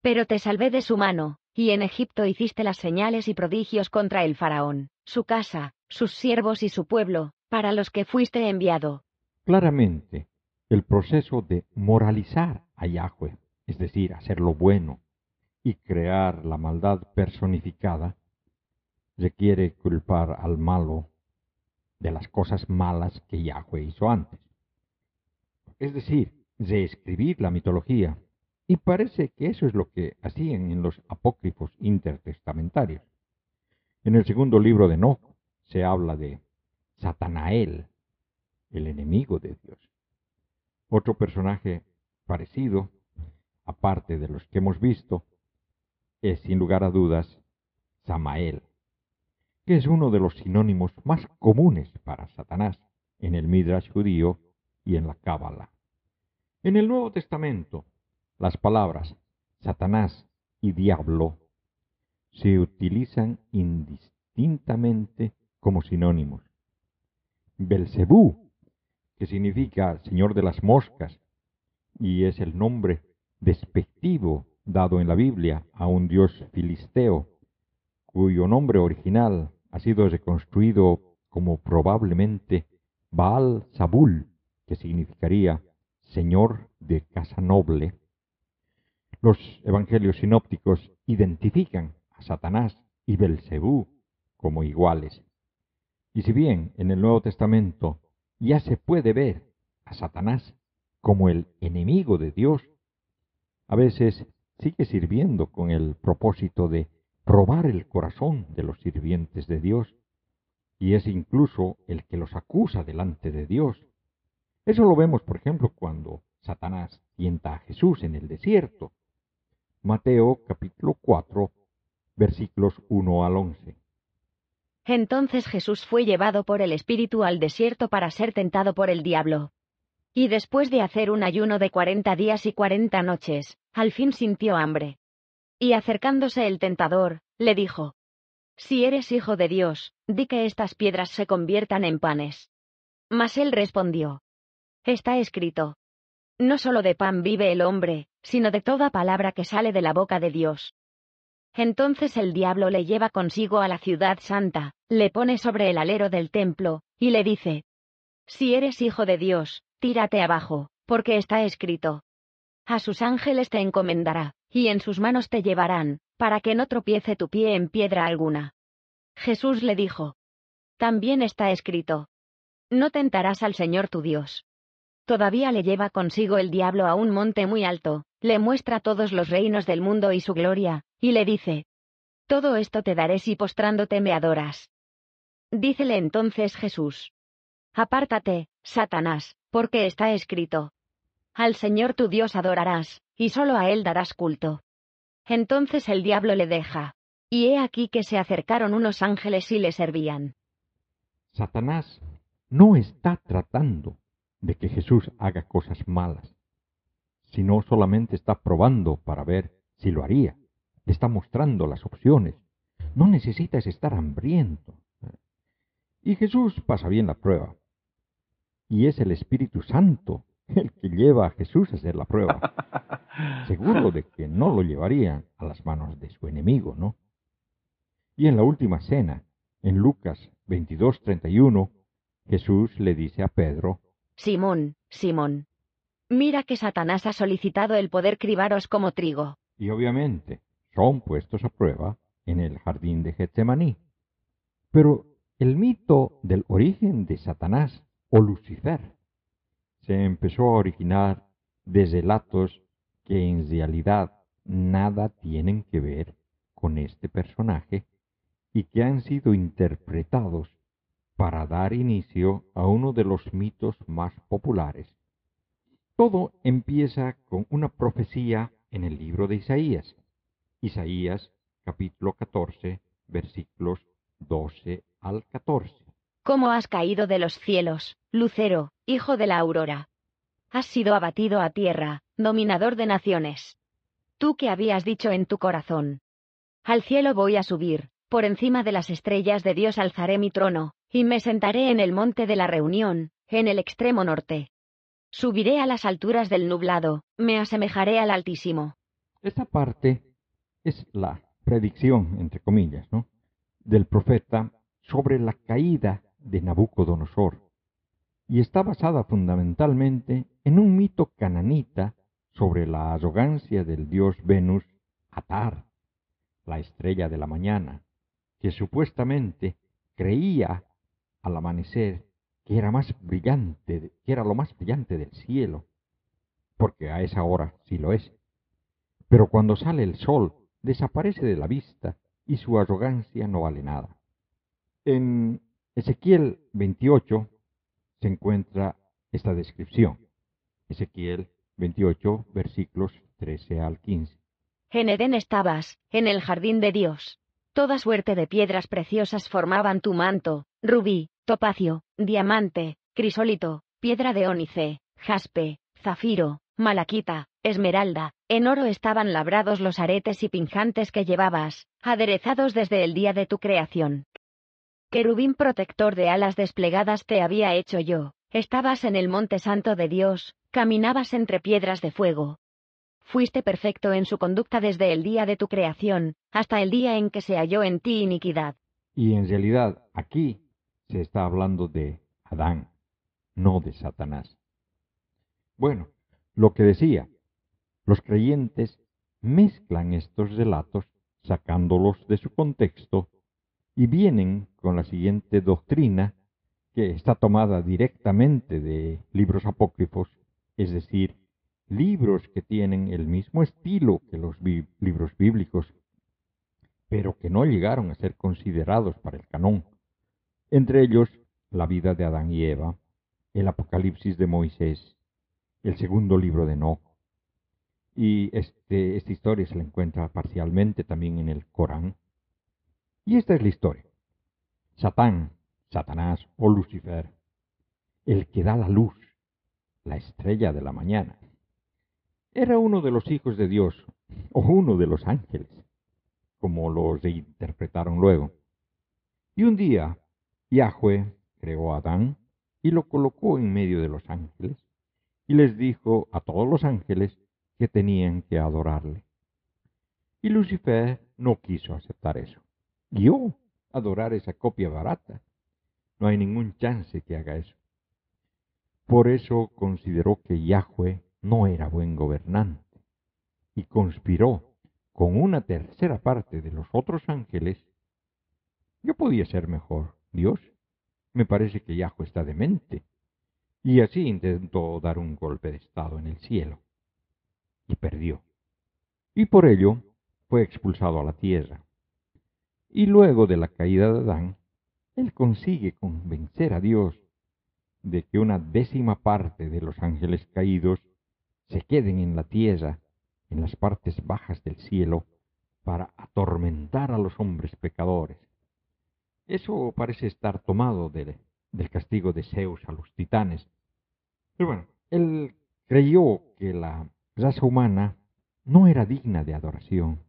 Pero te salvé de su mano, y en Egipto hiciste las señales y prodigios contra el faraón, su casa, sus siervos y su pueblo, para los que fuiste enviado. Claramente, el proceso de moralizar a Yahweh, es decir, hacer lo bueno y crear la maldad personificada, requiere culpar al malo de las cosas malas que Yahweh hizo antes. Es decir, reescribir la mitología. Y parece que eso es lo que hacían en los apócrifos intertestamentarios. En el segundo libro de Enoch se habla de Satanael, el enemigo de Dios. Otro personaje parecido, aparte de los que hemos visto, es sin lugar a dudas Samael, que es uno de los sinónimos más comunes para Satanás en el Midrash judío y en la Cábala. En el Nuevo Testamento, las palabras Satanás y diablo se utilizan indistintamente como sinónimos. Belcebú, que significa señor de las moscas, y es el nombre despectivo dado en la Biblia a un dios filisteo, cuyo nombre original ha sido reconstruido como probablemente Baal Zabul, que significaría Señor de casa noble. Los evangelios sinópticos identifican a Satanás y Belcebú como iguales. Y si bien en el Nuevo Testamento ya se puede ver a Satanás como el enemigo de Dios, a veces sigue sirviendo con el propósito de probar el corazón de los sirvientes de Dios, y es incluso el que los acusa delante de Dios. Eso lo vemos, por ejemplo, cuando Satanás tienta a Jesús en el desierto. Mateo capítulo 4, versículos 1 al 11. Entonces Jesús fue llevado por el Espíritu al desierto para ser tentado por el diablo. Y después de hacer un ayuno de cuarenta días y cuarenta noches, al fin sintió hambre. Y acercándose el tentador, le dijo, Si eres hijo de Dios, di que estas piedras se conviertan en panes. Mas él respondió, Está escrito, No solo de pan vive el hombre, sino de toda palabra que sale de la boca de Dios. Entonces el diablo le lleva consigo a la ciudad santa, le pone sobre el alero del templo, y le dice, Si eres hijo de Dios, tírate abajo, porque está escrito, A sus ángeles te encomendará y en sus manos te llevarán, para que no tropiece tu pie en piedra alguna. Jesús le dijo, También está escrito, No tentarás al Señor tu Dios. Todavía le lleva consigo el diablo a un monte muy alto, le muestra todos los reinos del mundo y su gloria, y le dice, Todo esto te daré si postrándote me adoras. Dícele entonces Jesús, Apártate, Satanás, porque está escrito, Al Señor tu Dios adorarás, y solo a Él darás culto. Entonces el diablo le deja, y he aquí que se acercaron unos ángeles y le servían. Satanás no está tratando de que Jesús haga cosas malas, sino solamente está probando para ver si lo haría. Está mostrando las opciones. No necesitas estar hambriento. Y Jesús pasa bien la prueba. Y es el Espíritu Santo el que lleva a Jesús a hacer la prueba. [laughs] Seguro de que no lo llevaría a las manos de su enemigo, ¿no? Y en la última cena, en Lucas 22:31, Jesús le dice a Pedro, Simón, Simón, mira que Satanás ha solicitado el poder cribaros como trigo. Y obviamente son puestos a prueba en el jardín de Getsemaní. Pero el mito del origen de Satanás o Lucifer se empezó a originar de relatos que en realidad nada tienen que ver con este personaje y que han sido interpretados para dar inicio a uno de los mitos más populares. Todo empieza con una profecía en el libro de Isaías. Isaías capítulo 14 versículos 12 al 14. ¿Cómo has caído de los cielos, Lucero, hijo de la aurora? Has sido abatido a tierra, dominador de naciones. Tú que habías dicho en tu corazón. Al cielo voy a subir, por encima de las estrellas de Dios alzaré mi trono, y me sentaré en el monte de la reunión, en el extremo norte. Subiré a las alturas del nublado, me asemejaré al Altísimo. Esta parte es la predicción, entre comillas, ¿no? del profeta sobre la caída de Nabucodonosor, y está basada fundamentalmente en un mito cananita sobre la arrogancia del dios Venus Atar, la estrella de la mañana, que supuestamente creía al amanecer que era más brillante, que era lo más brillante del cielo, porque a esa hora sí lo es. Pero cuando sale el sol, desaparece de la vista y su arrogancia no vale nada. En Ezequiel 28 se encuentra esta descripción. Ezequiel 28, versículos 13 al 15. En Edén estabas, en el jardín de Dios. Toda suerte de piedras preciosas formaban tu manto, rubí, topacio, diamante, crisólito, piedra de ónice, jaspe, zafiro, malaquita, esmeralda, en oro estaban labrados los aretes y pinjantes que llevabas, aderezados desde el día de tu creación. Querubín protector de alas desplegadas te había hecho yo, estabas en el monte santo de Dios, caminabas entre piedras de fuego. Fuiste perfecto en su conducta desde el día de tu creación, hasta el día en que se halló en ti iniquidad. Y en realidad aquí se está hablando de Adán, no de Satanás. Bueno, lo que decía, los creyentes mezclan estos relatos sacándolos de su contexto y vienen con la siguiente doctrina que está tomada directamente de libros apócrifos, es decir, libros que tienen el mismo estilo que los libros bíblicos, pero que no llegaron a ser considerados para el canón. Entre ellos, la vida de Adán y Eva, el Apocalipsis de Moisés, el segundo libro de Enoch. Y este, esta historia se la encuentra parcialmente también en el Corán, y esta es la historia. Satán, Satanás o Lucifer, el que da la luz, la estrella de la mañana, era uno de los hijos de Dios o uno de los ángeles, como los interpretaron luego. Y un día Yahweh creó a Adán y lo colocó en medio de los ángeles y les dijo a todos los ángeles que tenían que adorarle. Y Lucifer no quiso aceptar eso yo adorar esa copia barata. No hay ningún chance que haga eso. Por eso consideró que Yahweh no era buen gobernante y conspiró con una tercera parte de los otros ángeles Yo podía ser mejor. Dios, me parece que Yahweh está demente. Y así intentó dar un golpe de estado en el cielo. Y perdió. Y por ello fue expulsado a la tierra. Y luego de la caída de Adán, él consigue convencer a Dios de que una décima parte de los ángeles caídos se queden en la tierra, en las partes bajas del cielo, para atormentar a los hombres pecadores. Eso parece estar tomado del, castigo de Zeus a los titanes. Pero bueno, él creyó que la raza humana no era digna de adoración,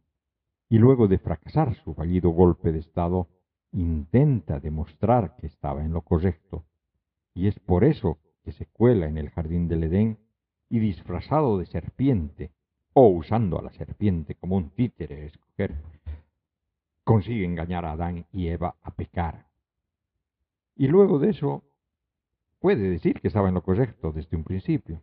y luego de fracasar su fallido golpe de Estado, intenta demostrar que estaba en lo correcto, y es por eso que se cuela en el jardín del Edén y disfrazado de serpiente, o usando a la serpiente como un títere escoger, consigue engañar a Adán y Eva a pecar. Y luego de eso puede decir que estaba en lo correcto desde un principio.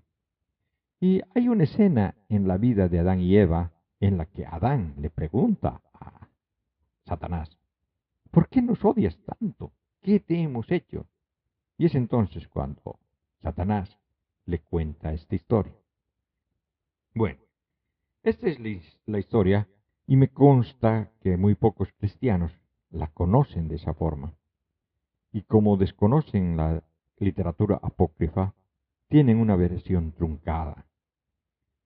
Y hay una escena en la vida de Adán y Eva en la que Adán le pregunta a Satanás, ¿por qué nos odias tanto? ¿Qué te hemos hecho? Y es entonces cuando Satanás le cuenta esta historia. Bueno, esta es la historia y me consta que muy pocos cristianos la conocen de esa forma. Y como desconocen la literatura apócrifa, tienen una versión truncada.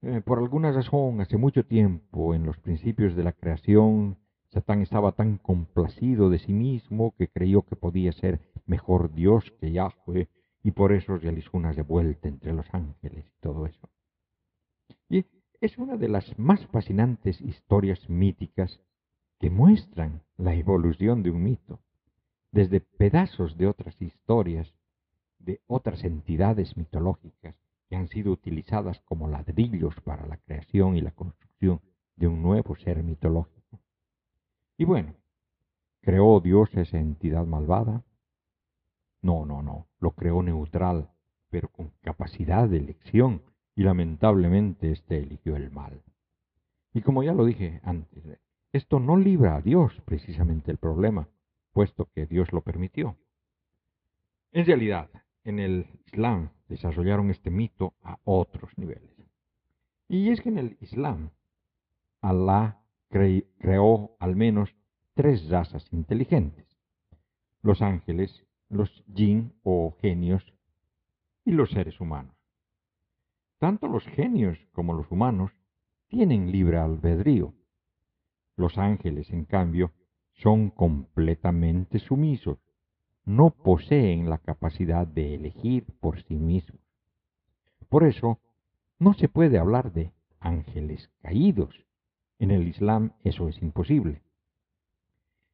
Eh, por alguna razón, hace mucho tiempo, en los principios de la creación, Satán estaba tan complacido de sí mismo que creyó que podía ser mejor Dios que Yahweh y por eso realizó una revuelta entre los ángeles y todo eso. Es una de las más fascinantes historias míticas que muestran la evolución de un mito, desde pedazos de otras historias, de otras entidades mitológicas que han sido utilizadas como ladrillos para la creación y la construcción de un nuevo ser mitológico. Y bueno, ¿creó Dios esa entidad malvada? No, no, no, lo creó neutral, pero con capacidad de elección, y lamentablemente éste eligió el mal. Y como ya lo dije antes, esto no libra a Dios precisamente el problema, puesto que Dios lo permitió. En realidad, en el Islam desarrollaron este mito a otros niveles. Y es que en el Islam, Alá creó al menos tres razas inteligentes, los ángeles, los jinn o genios y los seres humanos. Tanto los genios como los humanos tienen libre albedrío. Los ángeles, en cambio, son completamente sumisos, no poseen la capacidad de elegir por sí mismos. Por eso, no se puede hablar de ángeles caídos, en el Islam eso es imposible.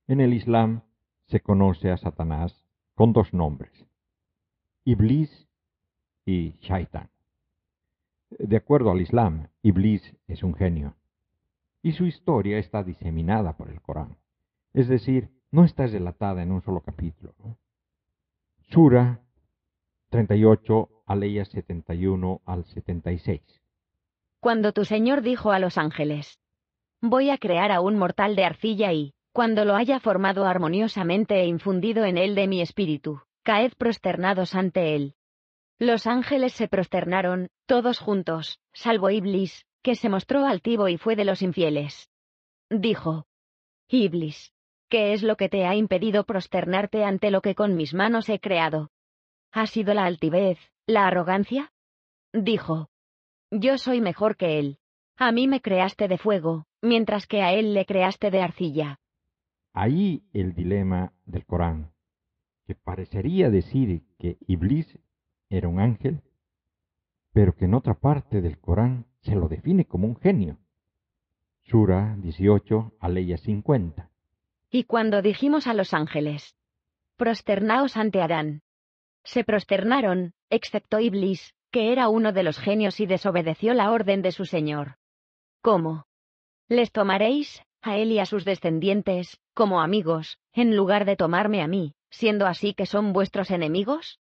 En el Islam se conoce a Satanás con dos nombres, Iblis y Shaitan. De acuerdo al Islam, Iblis es un genio, y su historia está diseminada por el Corán, es decir, no está relatada en un solo capítulo. Sura 38, aleyas 71 al 76. Cuando tu Señor dijo a los ángeles, Voy a crear a un mortal de arcilla y, cuando lo haya formado armoniosamente e infundido en él de mi espíritu, caed prosternados ante él. Los ángeles se prosternaron, todos juntos, salvo Iblis, que se mostró altivo y fue de los infieles. Dijo, Iblis, ¿qué es lo que te ha impedido prosternarte ante lo que con mis manos he creado? ¿Ha sido la altivez, la arrogancia? Dijo, Yo soy mejor que él. A mí me creaste de fuego, mientras que a él le creaste de arcilla. Ahí el dilema del Corán, que parecería decir que Iblis era un ángel, pero que en otra parte del Corán se lo define como un genio. Sura 18, Aleya 50. Y cuando dijimos a los ángeles, prosternaos ante Adán, se prosternaron, excepto Iblis, que era uno de los genios y desobedeció la orden de su señor. ¿Cómo? Les tomaréis, a él y a sus descendientes, como amigos, en lugar de tomarme a mí, siendo así que son vuestros enemigos?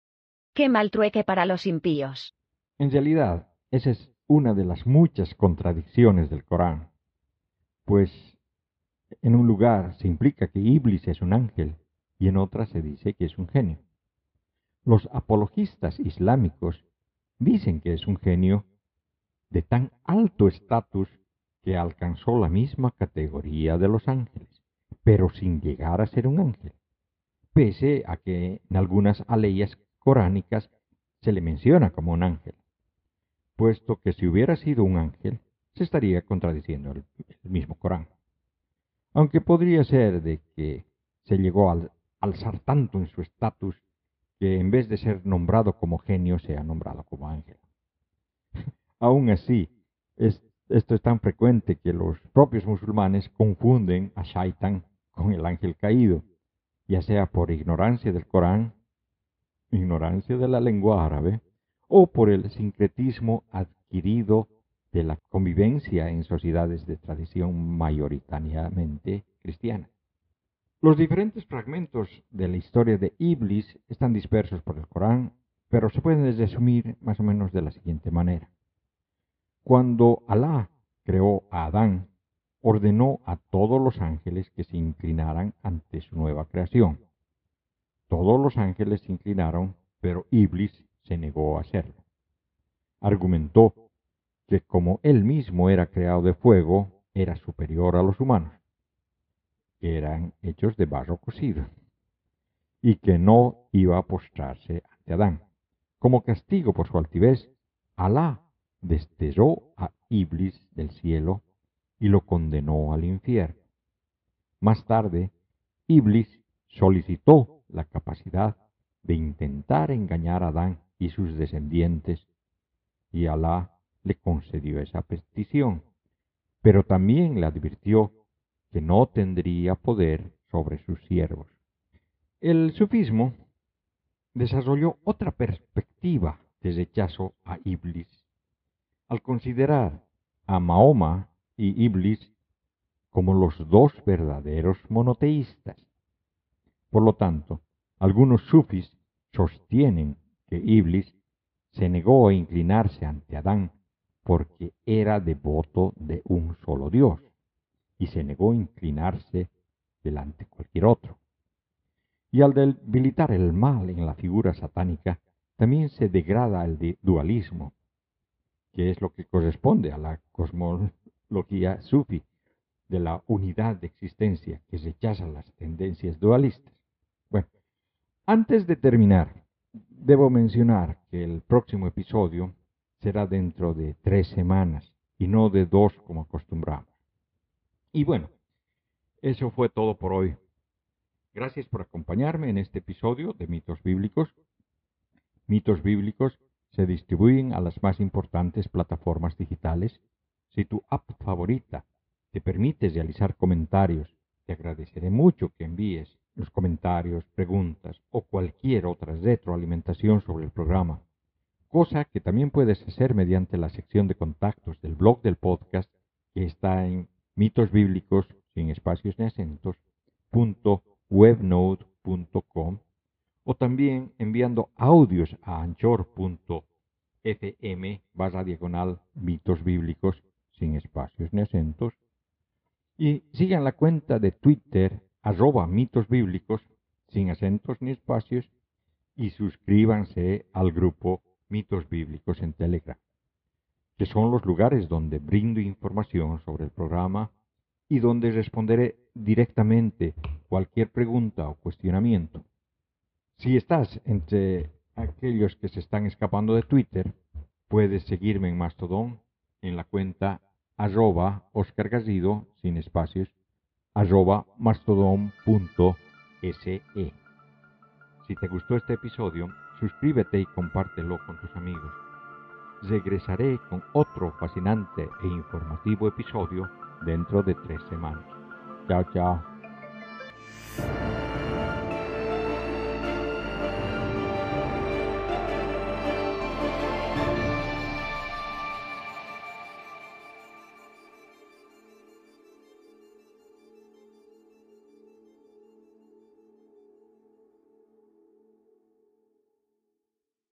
¡Qué mal trueque para los impíos! En realidad, esa es una de las muchas contradicciones del Corán, pues en un lugar se implica que Iblis es un ángel y en otras se dice que es un genio. Los apologistas islámicos dicen que es un genio de tan alto estatus que alcanzó la misma categoría de los ángeles, pero sin llegar a ser un ángel, pese a que en algunas aleyas coránicas se le menciona como un ángel, puesto que si hubiera sido un ángel, se estaría contradiciendo el, mismo Corán. Aunque podría ser de que se llegó a alzar tanto en su estatus que en vez de ser nombrado como genio sea nombrado como ángel. [laughs] Aún así, esto es tan frecuente que los propios musulmanes confunden a Shaitan con el ángel caído, ya sea por ignorancia del Corán, ignorancia de la lengua árabe, o por el sincretismo adquirido de la convivencia en sociedades de tradición mayoritariamente cristiana. Los diferentes fragmentos de la historia de Iblis están dispersos por el Corán, pero se pueden resumir más o menos de la siguiente manera. Cuando Alá creó a Adán, ordenó a todos los ángeles que se inclinaran ante su nueva creación. Todos los ángeles se inclinaron, pero Iblis se negó a hacerlo. Argumentó que como él mismo era creado de fuego, era superior a los humanos que eran hechos de barro cocido, y que no iba a postrarse ante Adán. Como castigo por su altivez, Alá desterró a Iblis del cielo y lo condenó al infierno. Más tarde, Iblis solicitó la capacidad de intentar engañar a Adán y sus descendientes, y Alá le concedió esa petición, pero también le advirtió que no tendría poder sobre sus siervos. El sufismo desarrolló otra perspectiva de rechazo a Iblis. Al considerar a Mahoma y Iblis como los dos verdaderos monoteístas. Por lo tanto, algunos sufis sostienen que Iblis se negó a inclinarse ante Adán porque era devoto de un solo Dios y se negó a inclinarse delante de cualquier otro. Y al debilitar el mal en la figura satánica, también se degrada el dualismo, que es lo que corresponde a la cosmología sufi, de la unidad de existencia que rechaza las tendencias dualistas. Bueno, antes de terminar, debo mencionar que el próximo episodio será dentro de tres semanas y no de dos como acostumbramos. Y bueno, eso fue todo por hoy. Gracias por acompañarme en este episodio de Mitos Bíblicos. Mitos Bíblicos se distribuyen a las más importantes plataformas digitales. Si tu app favorita te permite realizar comentarios, te agradeceré mucho que envíes los comentarios, preguntas o cualquier otra retroalimentación sobre el programa, cosa que también puedes hacer mediante la sección de contactos del blog del podcast que está en mitos bíblicos sin espacios ni acentos, webnode.com o también enviando audios a anchor.fm barra diagonal mitos bíblicos sin espacios ni acentos. Y sigan la cuenta de Twitter arroba mitos bíblicos sin acentos ni espacios y suscríbanse al grupo mitos bíblicos en Telegram que son los lugares donde brindo información sobre el programa y donde responderé directamente cualquier pregunta o cuestionamiento. Si estás entre aquellos que se están escapando de Twitter, puedes seguirme en Mastodon en la cuenta arroba Oscar sin espacios arroba mastodon.se. Si te gustó este episodio, suscríbete y compártelo con tus amigos regresaré con otro fascinante e informativo episodio dentro de tres semanas. Chao, chao.